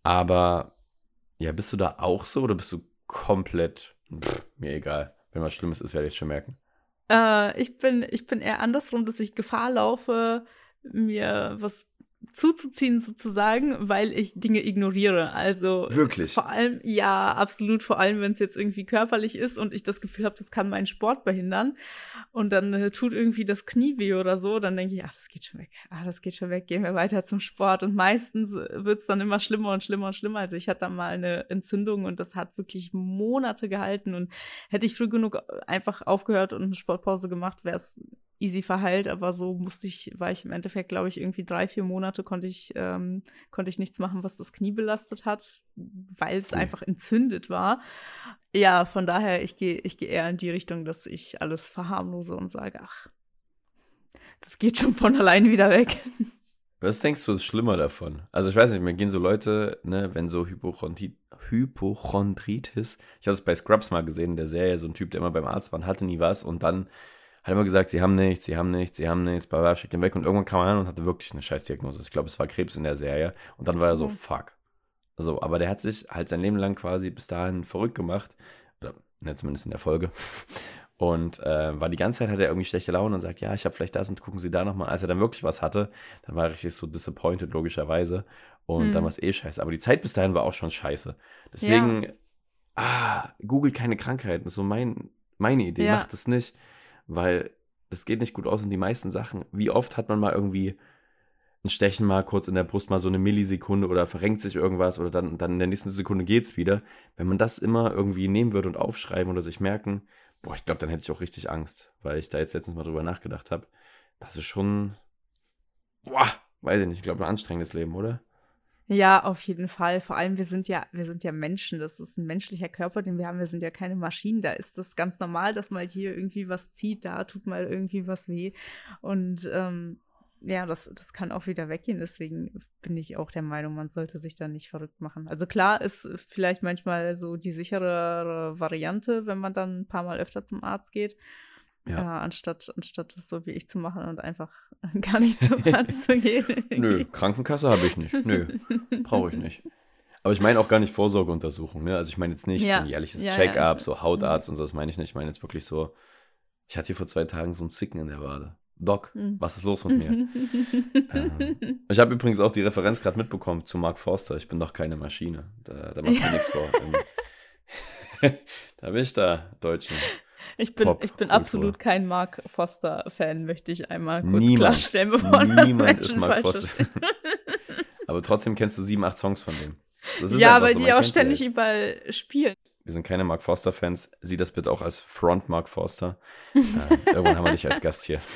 Speaker 1: Aber, ja, bist du da auch so oder bist du komplett, pff, mir egal. Wenn was Schlimmes ist, werde ich es schon merken.
Speaker 2: Äh, ich, bin, ich bin eher andersrum, dass ich Gefahr laufe, mir was zuzuziehen sozusagen, weil ich Dinge ignoriere. Also
Speaker 1: Wirklich?
Speaker 2: vor allem, ja, absolut, vor allem, wenn es jetzt irgendwie körperlich ist und ich das Gefühl habe, das kann meinen Sport behindern und dann äh, tut irgendwie das Knie weh oder so, dann denke ich, ach, das geht schon weg, ah, das geht schon weg, gehen wir weiter zum Sport. Und meistens wird es dann immer schlimmer und schlimmer und schlimmer. Also ich hatte da mal eine Entzündung und das hat wirklich Monate gehalten und hätte ich früh genug einfach aufgehört und eine Sportpause gemacht, wäre es easy verheilt, aber so musste ich, war ich im Endeffekt, glaube ich, irgendwie drei, vier Monate konnte ich, ähm, konnte ich nichts machen, was das Knie belastet hat, weil es
Speaker 1: Okay.
Speaker 2: einfach entzündet war. Ja, von daher, ich gehe ich gehe eher in die Richtung, dass ich alles verharmlose und sage, ach, das geht schon von allein wieder weg.
Speaker 1: Was denkst du ist schlimmer davon? Also ich weiß nicht, mir gehen so Leute, ne, wenn so Hypochondri Hypochondritis, ich habe es bei Scrubs mal gesehen, in der Serie, so ein Typ, der immer beim Arzt war und hatte nie was und dann hat immer gesagt, sie haben nichts, sie haben nichts, sie haben nichts, bla bla, schickt ihn weg und irgendwann kam er an und hatte wirklich eine Scheißdiagnose. Ich glaube, es war Krebs in der Serie und dann war er so,
Speaker 2: Mhm.
Speaker 1: fuck. So, aber der hat sich halt sein Leben lang quasi bis dahin verrückt gemacht, oder ne, zumindest in der Folge. <laughs> Und äh, war die ganze Zeit, hat er irgendwie schlechte Laune und sagt, ja, ich habe vielleicht das und gucken Sie da nochmal. Als er dann wirklich was hatte, dann war er richtig so disappointed, logischerweise. Und
Speaker 2: Hm.
Speaker 1: dann war es eh scheiße. Aber die Zeit bis dahin war auch schon scheiße. Deswegen, ah, googelt keine Krankheiten. So mein, meine Idee.
Speaker 2: Ja.
Speaker 1: Macht das nicht, weil das geht nicht gut aus und die meisten Sachen, wie oft hat man mal irgendwie ein Stechen mal kurz in der Brust mal so eine Millisekunde oder verrenkt sich irgendwas oder dann, dann in der nächsten Sekunde geht's wieder. Wenn man das immer irgendwie nehmen würde und aufschreiben oder sich merken, boah, ich glaube, dann hätte ich auch richtig Angst, weil ich da jetzt letztens mal drüber nachgedacht habe. Das ist schon, boah, weiß ich nicht, ich glaube, ein anstrengendes Leben, oder?
Speaker 2: Ja, auf jeden Fall. Vor allem, wir sind ja, wir sind ja Menschen. Das ist ein menschlicher Körper, den wir haben. Wir sind ja keine Maschinen. Da ist das ganz normal, dass mal hier irgendwie was zieht, da tut mal irgendwie was weh. Und ähm, ja, das, das kann auch wieder weggehen. Deswegen bin ich auch der Meinung, man sollte sich da nicht verrückt machen. Also klar ist vielleicht manchmal so die sichere Variante, wenn man dann ein paar Mal öfter zum Arzt geht.
Speaker 1: Ja.
Speaker 2: Ja, anstatt, anstatt das so wie ich zu machen und einfach <laughs> gar nicht zum <laughs> Arzt zu gehen.
Speaker 1: Nö, Krankenkasse habe ich nicht. Nö, <laughs> brauche ich nicht. Aber ich meine auch gar nicht Vorsorgeuntersuchung, ne? Also ich meine jetzt nicht
Speaker 2: Ja.
Speaker 1: so ein jährliches
Speaker 2: Ja,
Speaker 1: Check-up, so. Hautarzt und so, das meine ich nicht. Ich meine jetzt wirklich so, ich hatte hier vor zwei Tagen so ein Zwicken in der Wade. Doc,
Speaker 2: Mhm.
Speaker 1: was ist los mit mir? Ähm, Ich habe übrigens auch die Referenz gerade mitbekommen zu Mark Forster. Ich bin doch keine Maschine. Da, da machst du nichts vor. da bin ich da, Deutschen.
Speaker 2: Ich bin, ich bin absolut kein Mark Foster-Fan, möchte ich einmal kurz
Speaker 1: Niemand.
Speaker 2: klarstellen, bevor das
Speaker 1: Niemand ist Mark Forster.
Speaker 2: verstehen. <laughs>
Speaker 1: Aber trotzdem kennst du sieben, acht Songs von dem. Ist
Speaker 2: Ja, weil
Speaker 1: so,
Speaker 2: die auch ständig
Speaker 1: halt.
Speaker 2: überall spielen.
Speaker 1: Wir sind keine Mark Forster-Fans. Sieh das bitte auch als Front Mark Forster. äh, irgendwann haben wir dich als Gast hier. <laughs>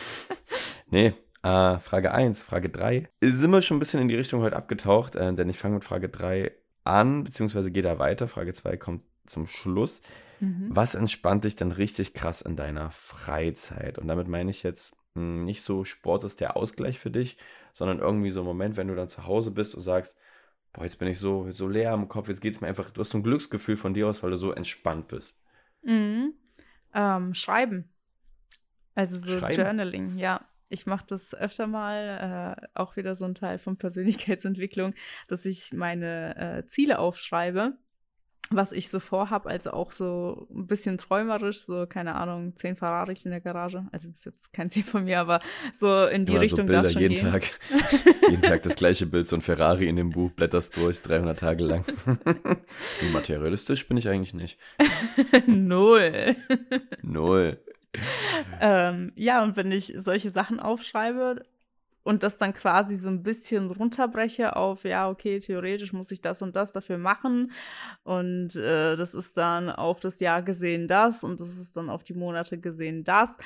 Speaker 1: Nee, äh, Frage 1, Frage 3. Sind wir schon ein bisschen in die Richtung heute abgetaucht, äh, denn ich fange mit Frage 3 an, beziehungsweise gehe da weiter. Frage 2 kommt zum Schluss.
Speaker 2: Mhm.
Speaker 1: Was entspannt dich denn richtig krass in deiner Freizeit? Und damit meine ich jetzt mh, nicht so, Sport ist der Ausgleich für dich, sondern irgendwie so ein Moment, wenn du dann zu Hause bist und sagst, boah, jetzt bin ich so, so leer im Kopf, jetzt geht es mir einfach, du hast so ein Glücksgefühl von dir aus, weil du so entspannt bist.
Speaker 2: Mhm. Ähm, schreiben. Also so
Speaker 1: Schreiben?
Speaker 2: Journaling, ja. Ich mache das öfter mal, äh, auch wieder so ein Teil von Persönlichkeitsentwicklung, dass ich meine äh, Ziele aufschreibe, was ich so vorhab, also auch so ein bisschen träumerisch, so, keine Ahnung, zehn Ferraris in der Garage. Also ist jetzt kein Ziel von mir, aber so in die
Speaker 1: Immer
Speaker 2: Richtung
Speaker 1: so Bilder
Speaker 2: darf schon
Speaker 1: jeden
Speaker 2: gehen.
Speaker 1: Tag. <laughs> jeden Tag das gleiche Bild, so ein Ferrari in dem Buch, blätterst durch, 300 Tage lang. Wie <laughs> materialistisch bin ich eigentlich nicht. <laughs>
Speaker 2: Null.
Speaker 1: Null.
Speaker 2: Ähm, ja, und wenn ich solche Sachen aufschreibe und das dann quasi so ein bisschen runterbreche auf, ja, okay, theoretisch muss ich das und das dafür machen und äh, das ist dann auf das Jahr gesehen das und das ist dann auf die Monate gesehen das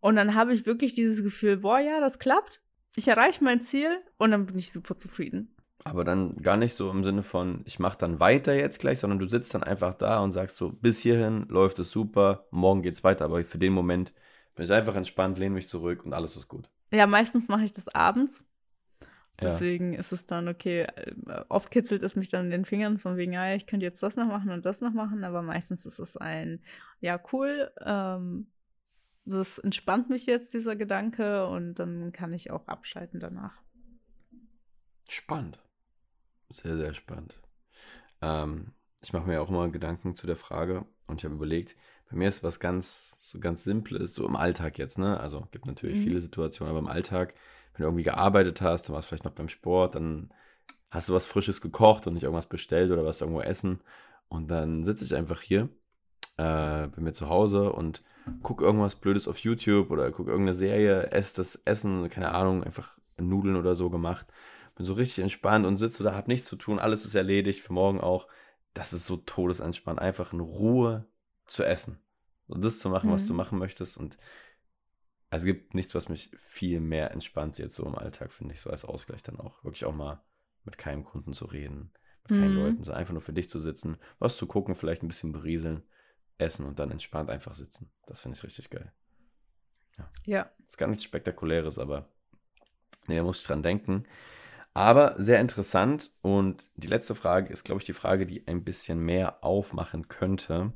Speaker 2: und dann habe ich wirklich dieses Gefühl, boah, ja, das klappt, ich erreiche mein Ziel und dann bin ich super zufrieden.
Speaker 1: Aber dann gar nicht so im Sinne von, ich mache dann weiter jetzt gleich, sondern du sitzt dann einfach da und sagst so, bis hierhin läuft es super, morgen geht's weiter, aber für den Moment bin ich einfach entspannt, lehne mich zurück und alles ist gut.
Speaker 2: Ja, meistens mache ich das abends.
Speaker 1: Ja.
Speaker 2: Deswegen ist es dann okay. äh, Oft kitzelt es mich dann in den Fingern von wegen, ja, ich könnte jetzt das noch machen und das noch machen, aber meistens ist es ein, ja, cool, ähm, das entspannt mich jetzt, dieser Gedanke, und dann kann ich auch abschalten danach.
Speaker 1: Spannend. Sehr, sehr spannend. Ähm, ich mache mir auch immer Gedanken zu der Frage und ich habe überlegt, bei mir ist was ganz, so ganz Simples, so im Alltag jetzt, ne? Also gibt natürlich
Speaker 2: Mhm.
Speaker 1: viele Situationen, aber im Alltag, wenn du irgendwie gearbeitet hast, dann warst du vielleicht noch beim Sport, dann hast du was Frisches gekocht und nicht irgendwas bestellt oder was irgendwo essen. Und dann sitze ich einfach hier äh, bei mir zu Hause und gucke irgendwas Blödes auf YouTube oder gucke irgendeine Serie, esse das Essen, keine Ahnung, einfach Nudeln oder so gemacht. Bin so richtig entspannt und sitze da, hab nichts zu tun, alles ist erledigt, für morgen auch. Das ist so todesentspannt, einfach in Ruhe zu essen. Und das zu machen, mhm. was du mhm. machen möchtest. Und es gibt nichts, was mich viel mehr entspannt jetzt so im Alltag, finde ich, so als Ausgleich dann auch. Wirklich auch mal mit keinem Kunden zu reden, mit keinen mhm. Leuten, so einfach nur für dich zu sitzen, was zu gucken, vielleicht ein bisschen berieseln, essen und dann entspannt einfach sitzen. Das finde ich richtig geil. Ja. ja. Ist gar nichts Spektakuläres, aber nee, da muss ich dran denken. Aber sehr interessant und die letzte Frage ist, glaube ich, die Frage, die ein bisschen mehr aufmachen könnte.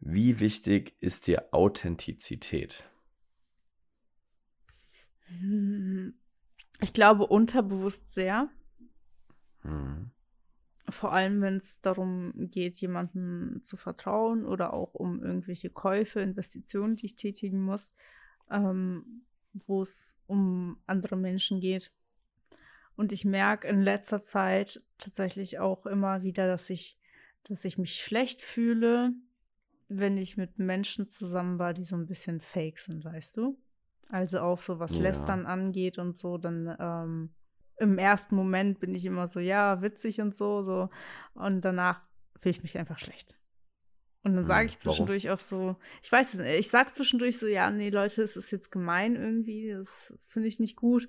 Speaker 1: Wie wichtig ist dir Authentizität?
Speaker 2: Ich glaube unterbewusst sehr. Hm. Vor allem, wenn es darum geht, jemandem zu vertrauen oder auch um irgendwelche Käufe, Investitionen, die ich tätigen muss, ähm, wo es um andere Menschen geht. Und ich merke in letzter Zeit tatsächlich auch immer wieder, dass ich, dass ich mich schlecht fühle, wenn ich mit Menschen zusammen war, die so ein bisschen fake sind, weißt du? Also auch so was ja. Lästern angeht und so, dann ähm, im ersten Moment bin ich immer so, ja, witzig und so, so. Und danach fühle ich mich einfach schlecht. Und dann sage hm, ich zwischendurch Warum? auch so, ich weiß es nicht, ich sage zwischendurch so, ja, nee, Leute, es ist jetzt gemein irgendwie, das finde ich nicht gut.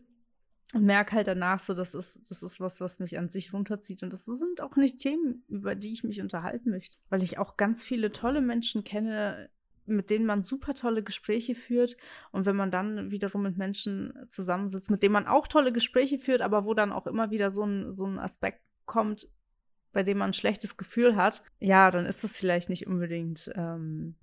Speaker 2: Und merke halt danach so, das ist, das ist was, was mich an sich runterzieht. Und das sind auch nicht Themen, über die ich mich unterhalten möchte. Weil ich auch ganz viele tolle Menschen kenne, mit denen man super tolle Gespräche führt. Und wenn man dann wiederum mit Menschen zusammensitzt, mit denen man auch tolle Gespräche führt, aber wo dann auch immer wieder so ein, so ein Aspekt kommt, bei dem man ein schlechtes Gefühl hat, ja, dann ist das vielleicht nicht unbedingt ähm,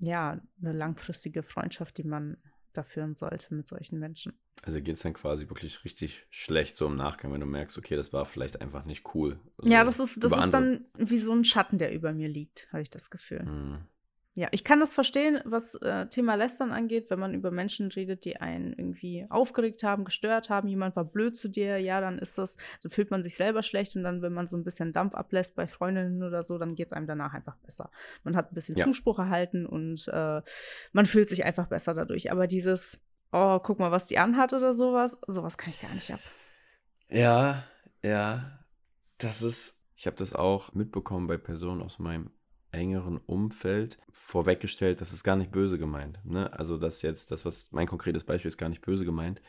Speaker 2: ja, eine langfristige Freundschaft, die man da führen sollte mit solchen Menschen.
Speaker 1: Also geht es dann quasi wirklich richtig schlecht so im Nachgang, wenn du merkst, okay, das war vielleicht einfach nicht cool.
Speaker 2: Also ja, das ist, das ist dann wie so ein Schatten, der über mir liegt, habe ich das Gefühl. Mhm. Ja, ich kann das verstehen, was äh, Thema Lästern angeht, wenn man über Menschen redet, die einen irgendwie aufgeregt haben, gestört haben, jemand war blöd zu dir, ja, dann ist das, dann fühlt man sich selber schlecht und dann, wenn man so ein bisschen Dampf ablässt bei Freundinnen oder so, dann geht es einem danach einfach besser. Man hat ein bisschen ja. Zuspruch erhalten und äh, man fühlt sich einfach besser dadurch. Aber dieses, oh, guck mal, was die anhat oder sowas, sowas kann ich gar nicht ab.
Speaker 1: Ja, ja, das ist, ich habe das auch mitbekommen bei Personen aus meinem engeren Umfeld vorweggestellt, das ist gar nicht böse gemeint. Ne? Also das jetzt, das, was mein konkretes Beispiel ist, gar nicht böse gemeint.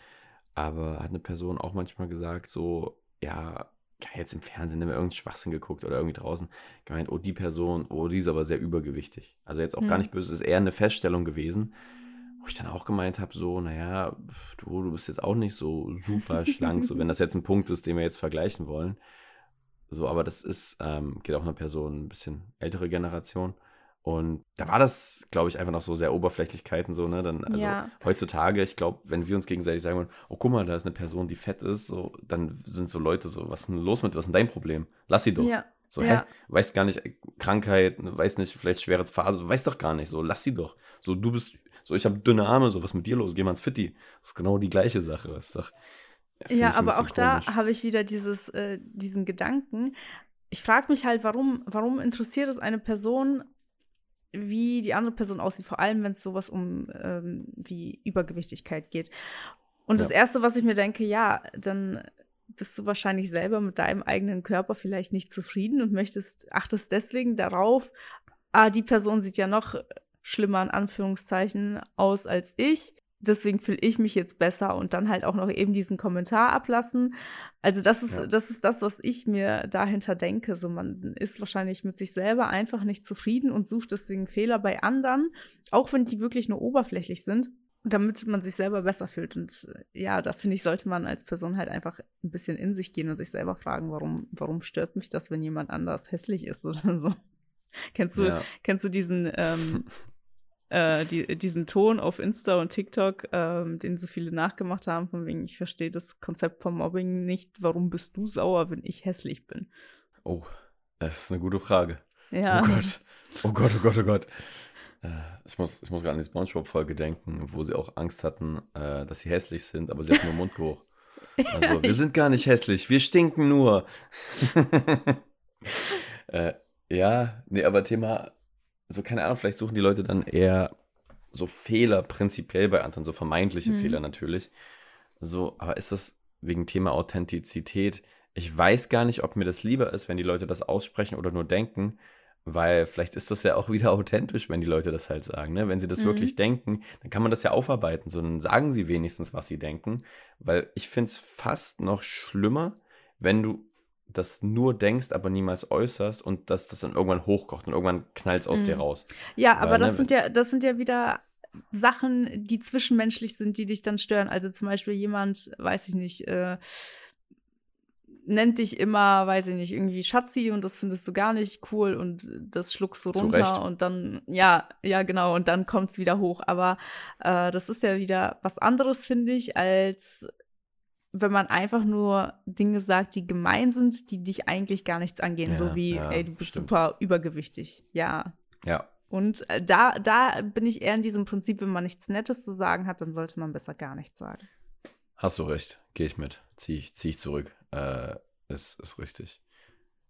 Speaker 1: Aber hat eine Person auch manchmal gesagt, so, ja, jetzt im Fernsehen haben wir irgendeinen Schwachsinn geguckt oder irgendwie draußen gemeint, oh, die Person, oh, die ist aber sehr übergewichtig. Also jetzt auch hm. gar nicht böse, ist eher eine Feststellung gewesen, wo ich dann auch gemeint habe, so, naja, du, du bist jetzt auch nicht so super schlank, so wenn das jetzt ein Punkt ist, den wir jetzt vergleichen wollen. So, aber das ist, ähm, geht auch einer Person ein bisschen ältere Generation. Und da war das, glaube ich, einfach noch so sehr Oberflächlichkeiten so, ne? Dann, also ja. heutzutage, ich glaube, wenn wir uns gegenseitig sagen wollen, oh guck mal, da ist eine Person, die fett ist, so, dann sind so Leute so, was ist denn los mit, was ist denn dein Problem? Lass sie doch. Ja. So, ja. hä, weißt gar nicht, Krankheit, weiß nicht, vielleicht schwere Phase, weiß doch gar nicht, so, lass sie doch. So, du bist, so, ich habe dünne Arme, so, was mit dir los? Geh mal ins Fitti. Das ist genau die gleiche Sache, ist doch,
Speaker 2: ja, aber auch da habe ich wieder dieses, äh, diesen Gedanken. Ich frage mich halt, warum, warum interessiert es eine Person, wie die andere Person aussieht, vor allem wenn es sowas um ähm, wie Übergewichtigkeit geht. Und ja. das Erste, was ich mir denke, ja, dann bist du wahrscheinlich selber mit deinem eigenen Körper vielleicht nicht zufrieden und möchtest, achtest deswegen darauf, ah, die Person sieht ja noch schlimmer in Anführungszeichen aus als ich deswegen fühle ich mich jetzt besser und dann halt auch noch eben diesen Kommentar ablassen. Also das ist, ja. das ist das, was ich mir dahinter denke. So, man ist wahrscheinlich mit sich selber einfach nicht zufrieden und sucht deswegen Fehler bei anderen, auch wenn die wirklich nur oberflächlich sind, damit man sich selber besser fühlt. Und äh, ja, da finde ich, sollte man als Person halt einfach ein bisschen in sich gehen und sich selber fragen, warum, warum stört mich das, wenn jemand anders hässlich ist <laughs> oder so. Kennst du, ja. kennst du diesen, ähm, <laughs> äh, die, diesen Ton auf Insta und TikTok, ähm, den so viele nachgemacht haben, von wegen, ich verstehe das Konzept vom Mobbing nicht, warum bist du sauer, wenn ich hässlich bin?
Speaker 1: Oh, das ist eine gute Frage. Ja. Oh Gott, oh Gott, oh Gott, oh Gott. Äh, ich muss, ich muss gerade an die Spongebob-Folge denken, wo sie auch Angst hatten, äh, dass sie hässlich sind, aber sie hatten nur Mundgeruch. Also, wir sind gar nicht hässlich, wir stinken nur. <laughs> äh, ja, nee, aber Thema, so keine Ahnung, vielleicht suchen die Leute dann eher so Fehler prinzipiell bei anderen, so vermeintliche
Speaker 2: Mhm.
Speaker 1: Fehler natürlich. So, aber ist das wegen Thema Authentizität? Ich weiß gar nicht, ob mir das lieber ist, wenn die Leute das aussprechen oder nur denken, weil vielleicht ist das ja auch <laughs> wieder authentisch, wenn die Leute das halt sagen. Ne? Wenn sie das
Speaker 2: Mhm.
Speaker 1: wirklich denken, dann kann man das ja aufarbeiten. So, dann sagen sie wenigstens, was sie denken. Weil ich finde es fast noch schlimmer, wenn du das nur denkst, aber niemals äußerst und dass das dann irgendwann hochkocht und irgendwann knallt es aus
Speaker 2: Mhm.
Speaker 1: dir raus.
Speaker 2: Ja, aber
Speaker 1: Weil,
Speaker 2: das
Speaker 1: ne,
Speaker 2: sind ja, das sind ja wieder Sachen, die zwischenmenschlich sind, die dich dann stören. Also zum Beispiel jemand, weiß ich nicht, äh, nennt dich immer, weiß ich nicht, irgendwie Schatzi und das findest du gar nicht cool und das schluckst du runter
Speaker 1: Recht.
Speaker 2: und dann, ja, ja, genau, und dann kommt es wieder hoch. Aber äh, das ist ja wieder was anderes, finde ich, als wenn man einfach nur Dinge sagt, die gemein sind, die dich eigentlich gar nichts angehen.
Speaker 1: Ja,
Speaker 2: so wie,
Speaker 1: ja,
Speaker 2: ey, du bist
Speaker 1: stimmt.
Speaker 2: super übergewichtig. Ja,
Speaker 1: Ja,
Speaker 2: und äh, da, da bin ich eher in diesem Prinzip, wenn man nichts Nettes zu sagen hat, dann sollte man besser gar nichts sagen.
Speaker 1: Hast du recht, gehe ich mit. Zieh ich, zieh ich zurück. Äh, ist, ist richtig.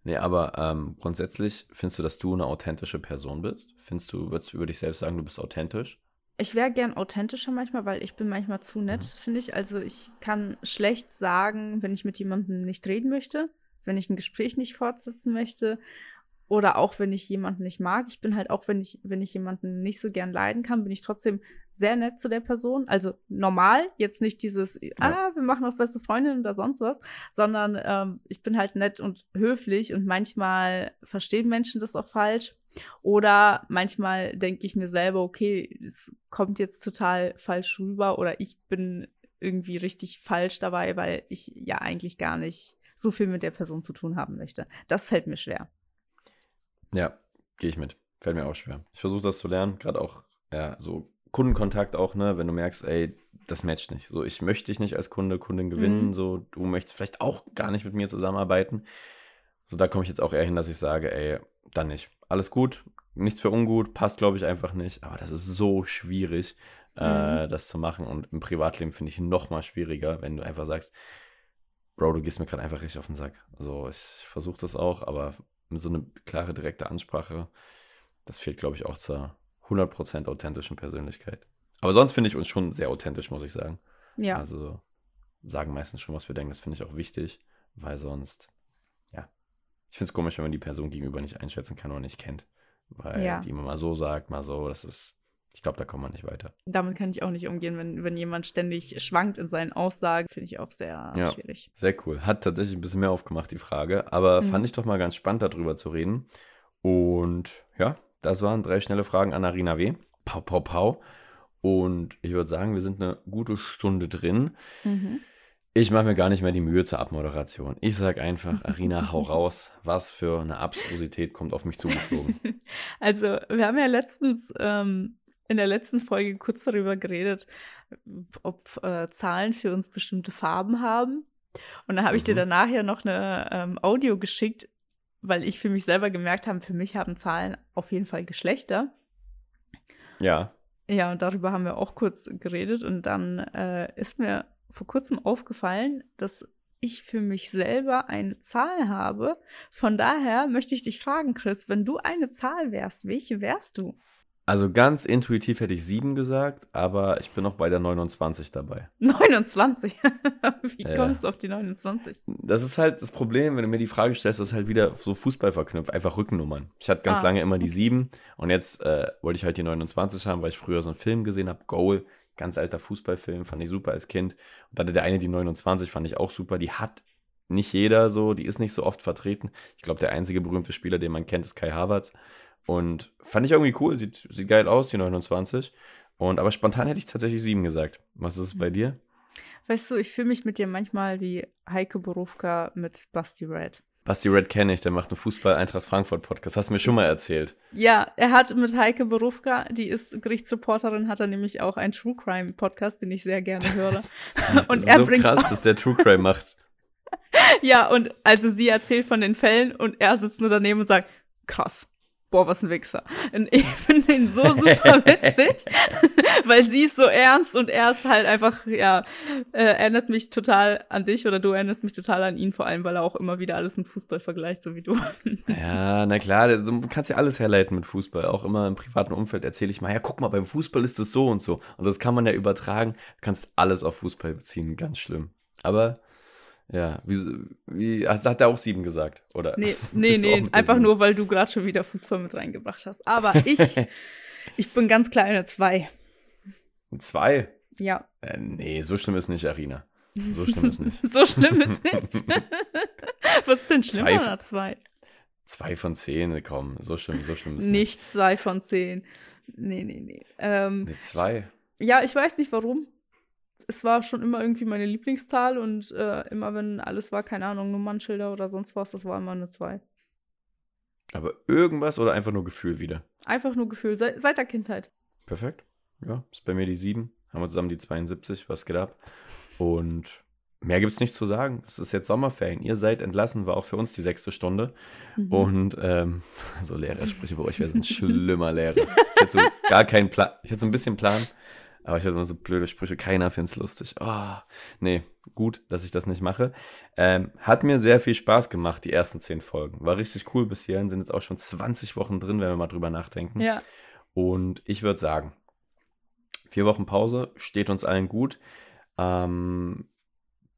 Speaker 1: Nee, aber ähm, grundsätzlich findest du, dass du eine authentische Person bist? Findest du, würdest du über dich selbst sagen, du bist authentisch?
Speaker 2: Ich wäre gern authentischer manchmal, weil ich bin manchmal zu nett,
Speaker 1: Mhm.
Speaker 2: finde ich. Also ich kann schlecht sagen, wenn ich mit jemandem nicht reden möchte, wenn ich ein Gespräch nicht fortsetzen möchte oder auch wenn ich jemanden nicht mag. Ich bin halt auch, wenn ich, wenn ich jemanden nicht so gern leiden kann, bin ich trotzdem sehr nett zu der Person. Also normal, jetzt nicht dieses, ah, wir machen auf beste Freundin oder sonst was, sondern ähm, ich bin halt nett und höflich und manchmal verstehen Menschen das auch falsch. Oder manchmal denke ich mir selber, okay, es kommt jetzt total falsch rüber oder ich bin irgendwie richtig falsch dabei, weil ich ja eigentlich gar nicht so viel mit der Person zu tun haben möchte. Das fällt mir schwer.
Speaker 1: Ja, gehe ich mit. Fällt mir auch schwer. Ich versuche das zu lernen, gerade auch, ja, so Kundenkontakt auch, ne, wenn du merkst, ey, das matcht nicht. So, ich möchte dich nicht als Kunde, Kundin gewinnen,
Speaker 2: Mhm.
Speaker 1: so, du möchtest vielleicht auch gar nicht mit mir zusammenarbeiten. So, da komme ich jetzt auch eher hin, dass ich sage, ey, dann nicht. Alles gut, nichts für ungut, passt, glaube ich, einfach nicht. Aber das ist so schwierig, äh, das zu machen. Und im Privatleben finde ich noch mal schwieriger, wenn du einfach sagst, Bro, du gehst mir gerade einfach richtig auf den Sack. Also ich versuche das auch, aber so eine klare, direkte Ansprache, das fehlt, glaube ich, auch zur 100% authentischen Persönlichkeit. Aber sonst finde ich uns schon sehr authentisch, muss ich sagen.
Speaker 2: Ja.
Speaker 1: Also sagen meistens schon, was wir denken. Das finde ich auch wichtig, weil sonst, ja, ich finde es komisch, wenn man die Person gegenüber nicht einschätzen kann oder nicht kennt. Weil
Speaker 2: Ja.
Speaker 1: die immer mal so sagt, mal so, das ist, ich glaube, da kommt man nicht weiter.
Speaker 2: Damit kann ich auch nicht umgehen, wenn, wenn jemand ständig schwankt in seinen Aussagen, finde ich auch sehr
Speaker 1: Ja.
Speaker 2: schwierig.
Speaker 1: Sehr cool. Hat tatsächlich ein bisschen mehr aufgemacht, die Frage. Aber
Speaker 2: Mhm.
Speaker 1: fand ich doch mal ganz spannend, darüber zu reden. Und ja, das waren drei schnelle Fragen an Arina W. Pau, pau, pau. Und ich würde sagen, wir sind eine gute Stunde drin.
Speaker 2: Mhm.
Speaker 1: Ich mache mir gar nicht mehr die Mühe zur Abmoderation. Ich sage einfach, <laughs> Arina, hau raus. Was für eine Abstrusität kommt auf mich zugeflogen. <laughs>
Speaker 2: Also, wir haben ja letztens ähm, in der letzten Folge kurz darüber geredet, ob äh, Zahlen für uns bestimmte Farben haben. Und dann habe ich dir
Speaker 1: Mhm.
Speaker 2: danach ja noch eine ähm, Audio geschickt, weil ich für mich selber gemerkt habe, für mich haben Zahlen auf jeden Fall Geschlechter.
Speaker 1: Ja,
Speaker 2: Ja, und darüber haben wir auch kurz geredet. Und dann äh, ist mir vor kurzem aufgefallen, dass ich für mich selber eine Zahl habe. Von daher möchte ich dich fragen, Chris, wenn du eine Zahl wärst, welche wärst du?
Speaker 1: Also ganz intuitiv hätte ich sieben gesagt, aber ich bin noch bei der 29 dabei. <laughs>
Speaker 2: 29. <laughs> Wie kommst du auf die 29?
Speaker 1: Das ist halt das Problem, wenn du mir die Frage stellst, das ist halt wieder so Fußball verknüpft, einfach Rückennummern. Ich hatte ganz
Speaker 2: Ah,
Speaker 1: lange immer die
Speaker 2: okay.
Speaker 1: 7 und jetzt äh, wollte ich halt die 29 haben, weil ich früher so einen Film gesehen habe, Goal, ganz alter Fußballfilm, fand ich super als Kind. Und dann hatte der eine die 29, fand ich auch super. Die hat nicht jeder so, die ist nicht so oft vertreten. Ich glaube, der einzige berühmte Spieler, den man kennt, ist Kai Havertz. Und fand ich irgendwie cool, sieht, sieht geil aus, die 29. Und aber spontan hätte ich tatsächlich 7 gesagt. Was ist es bei dir?
Speaker 2: Weißt du, ich fühle mich mit dir manchmal wie Heike Borufka mit Basti Red.
Speaker 1: Basti Red kenne ich, der macht einen Fußball-Eintracht Frankfurt-Podcast. Hast du mir schon mal erzählt.
Speaker 2: Ja, er hat mit Heike Borufka, die ist Gerichtsreporterin, hat er nämlich auch einen True Crime Podcast, den ich sehr gerne höre. <laughs> Und er
Speaker 1: so
Speaker 2: bringt
Speaker 1: krass, dass der True Crime macht. <laughs>
Speaker 2: Ja, und also sie erzählt von den Fällen und er sitzt nur daneben und sagt, krass. Boah, was ein Wichser. Und ich <laughs> finde ihn so super witzig, <laughs> weil sie ist so ernst und er ist halt einfach, ja, äh, erinnert mich total an dich oder du erinnerst mich total an ihn, vor allem, weil er auch immer wieder alles mit Fußball vergleicht, so wie du. <laughs>
Speaker 1: Ja, na klar, du kannst ja alles herleiten mit Fußball. Auch immer im privaten Umfeld erzähle ich mal, ja, guck mal, beim Fußball ist es so und so. Und das kann man ja übertragen. Du kannst alles auf Fußball beziehen, ganz schlimm. Aber ja, wie, wie also hat er auch sieben gesagt, oder?
Speaker 2: Nee, <laughs> nee, nee, einfach sieben? nur, weil du gerade schon wieder Fußball mit reingebracht hast. Aber ich, <laughs> ich bin ganz klar eine zwei.
Speaker 1: Eine zwei?
Speaker 2: Ja.
Speaker 1: Äh, nee, so schlimm ist nicht, Arina. So schlimm ist nicht. <laughs>
Speaker 2: so schlimm ist nicht. Was ist denn schlimmer zwei, oder zwei?
Speaker 1: Zwei von zehn, komm, so schlimm, so schlimm ist nicht.
Speaker 2: Nicht zwei von zehn. Nee, nee, nee. Ähm,
Speaker 1: eine zwei?
Speaker 2: Ja, ich weiß nicht warum es war schon immer irgendwie meine Lieblingszahl und äh, immer wenn alles war, keine Ahnung, Nummernschilder oder sonst was, das war immer eine 2.
Speaker 1: Aber irgendwas oder einfach nur Gefühl wieder?
Speaker 2: Einfach nur Gefühl, seit, seit der Kindheit.
Speaker 1: Perfekt. Ja, ist bei mir die 7. Haben wir zusammen die 72, was geht ab? Und mehr gibt es nicht zu sagen. Es ist jetzt Sommerferien. Ihr seid entlassen, war auch für uns die sechste Stunde. Mhm. Und ähm, <laughs> so Lehrersprüche bei euch wäre so ein schlimmer Lehrer. Ich hätte so gar keinen Plan. Ich hätte so ein bisschen Plan. Aber ich hatte immer so blöde Sprüche, keiner findet es lustig. Oh, nee, gut, dass ich das nicht mache. Ähm, hat mir sehr viel Spaß gemacht, die ersten zehn Folgen. War richtig cool bis hierhin, sind jetzt auch schon 20 Wochen drin, wenn wir mal drüber nachdenken.
Speaker 2: Ja.
Speaker 1: Und ich würde sagen, vier Wochen Pause steht uns allen gut. Ähm,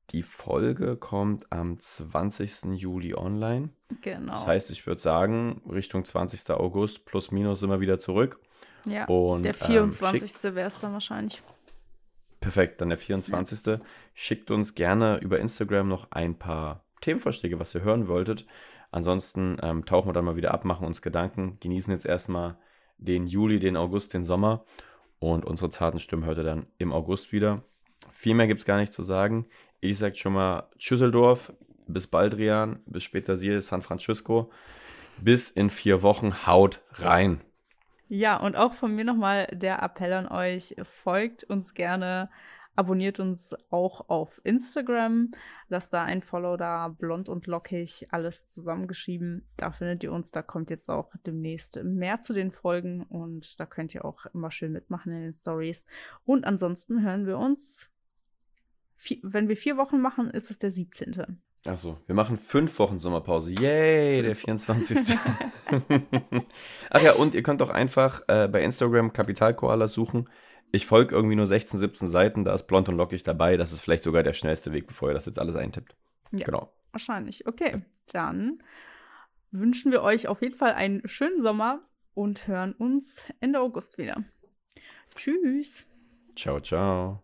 Speaker 1: die Folge kommt am 20. Juli online.
Speaker 2: Genau.
Speaker 1: Das heißt, ich würde sagen, Richtung 20. August plus minus sind wir wieder zurück.
Speaker 2: Ja, und, der 24. Ähm, wäre es dann wahrscheinlich.
Speaker 1: Perfekt, dann der 24. Ja. Schickt uns gerne über Instagram noch ein paar Themenvorschläge, was ihr hören wolltet. Ansonsten ähm, tauchen wir dann mal wieder ab, machen uns Gedanken, genießen jetzt erstmal den Juli, den August, den Sommer und unsere zarten Stimmen hört ihr dann im August wieder. Viel mehr gibt es gar nicht zu sagen. Ich sage schon mal Schüsseldorf, bis bald, Rian, bis später, Sil, San Francisco. Bis in vier Wochen, haut rein.
Speaker 2: Ja, und auch von mir nochmal der Appell an euch, folgt uns gerne, abonniert uns auch auf Instagram, lasst da ein Follow da, blond und lockig, alles zusammengeschrieben. Da findet ihr uns, da kommt jetzt auch demnächst mehr zu den Folgen und da könnt ihr auch immer schön mitmachen in den Stories. Und ansonsten hören wir uns, wenn wir vier Wochen machen, ist es der 17.
Speaker 1: Achso, wir machen fünf Wochen Sommerpause. Yay, der 24. <laughs> Ach ja, und ihr könnt auch einfach äh, bei Instagram Kapitalkoala suchen. Ich folge irgendwie nur 16, 17 Seiten, da ist blond und lockig dabei. Das ist vielleicht sogar der schnellste Weg, bevor ihr das jetzt alles eintippt.
Speaker 2: Ja, genau. Wahrscheinlich. Okay, dann wünschen wir euch auf jeden Fall einen schönen Sommer und hören uns Ende August wieder. Tschüss.
Speaker 1: Ciao, ciao.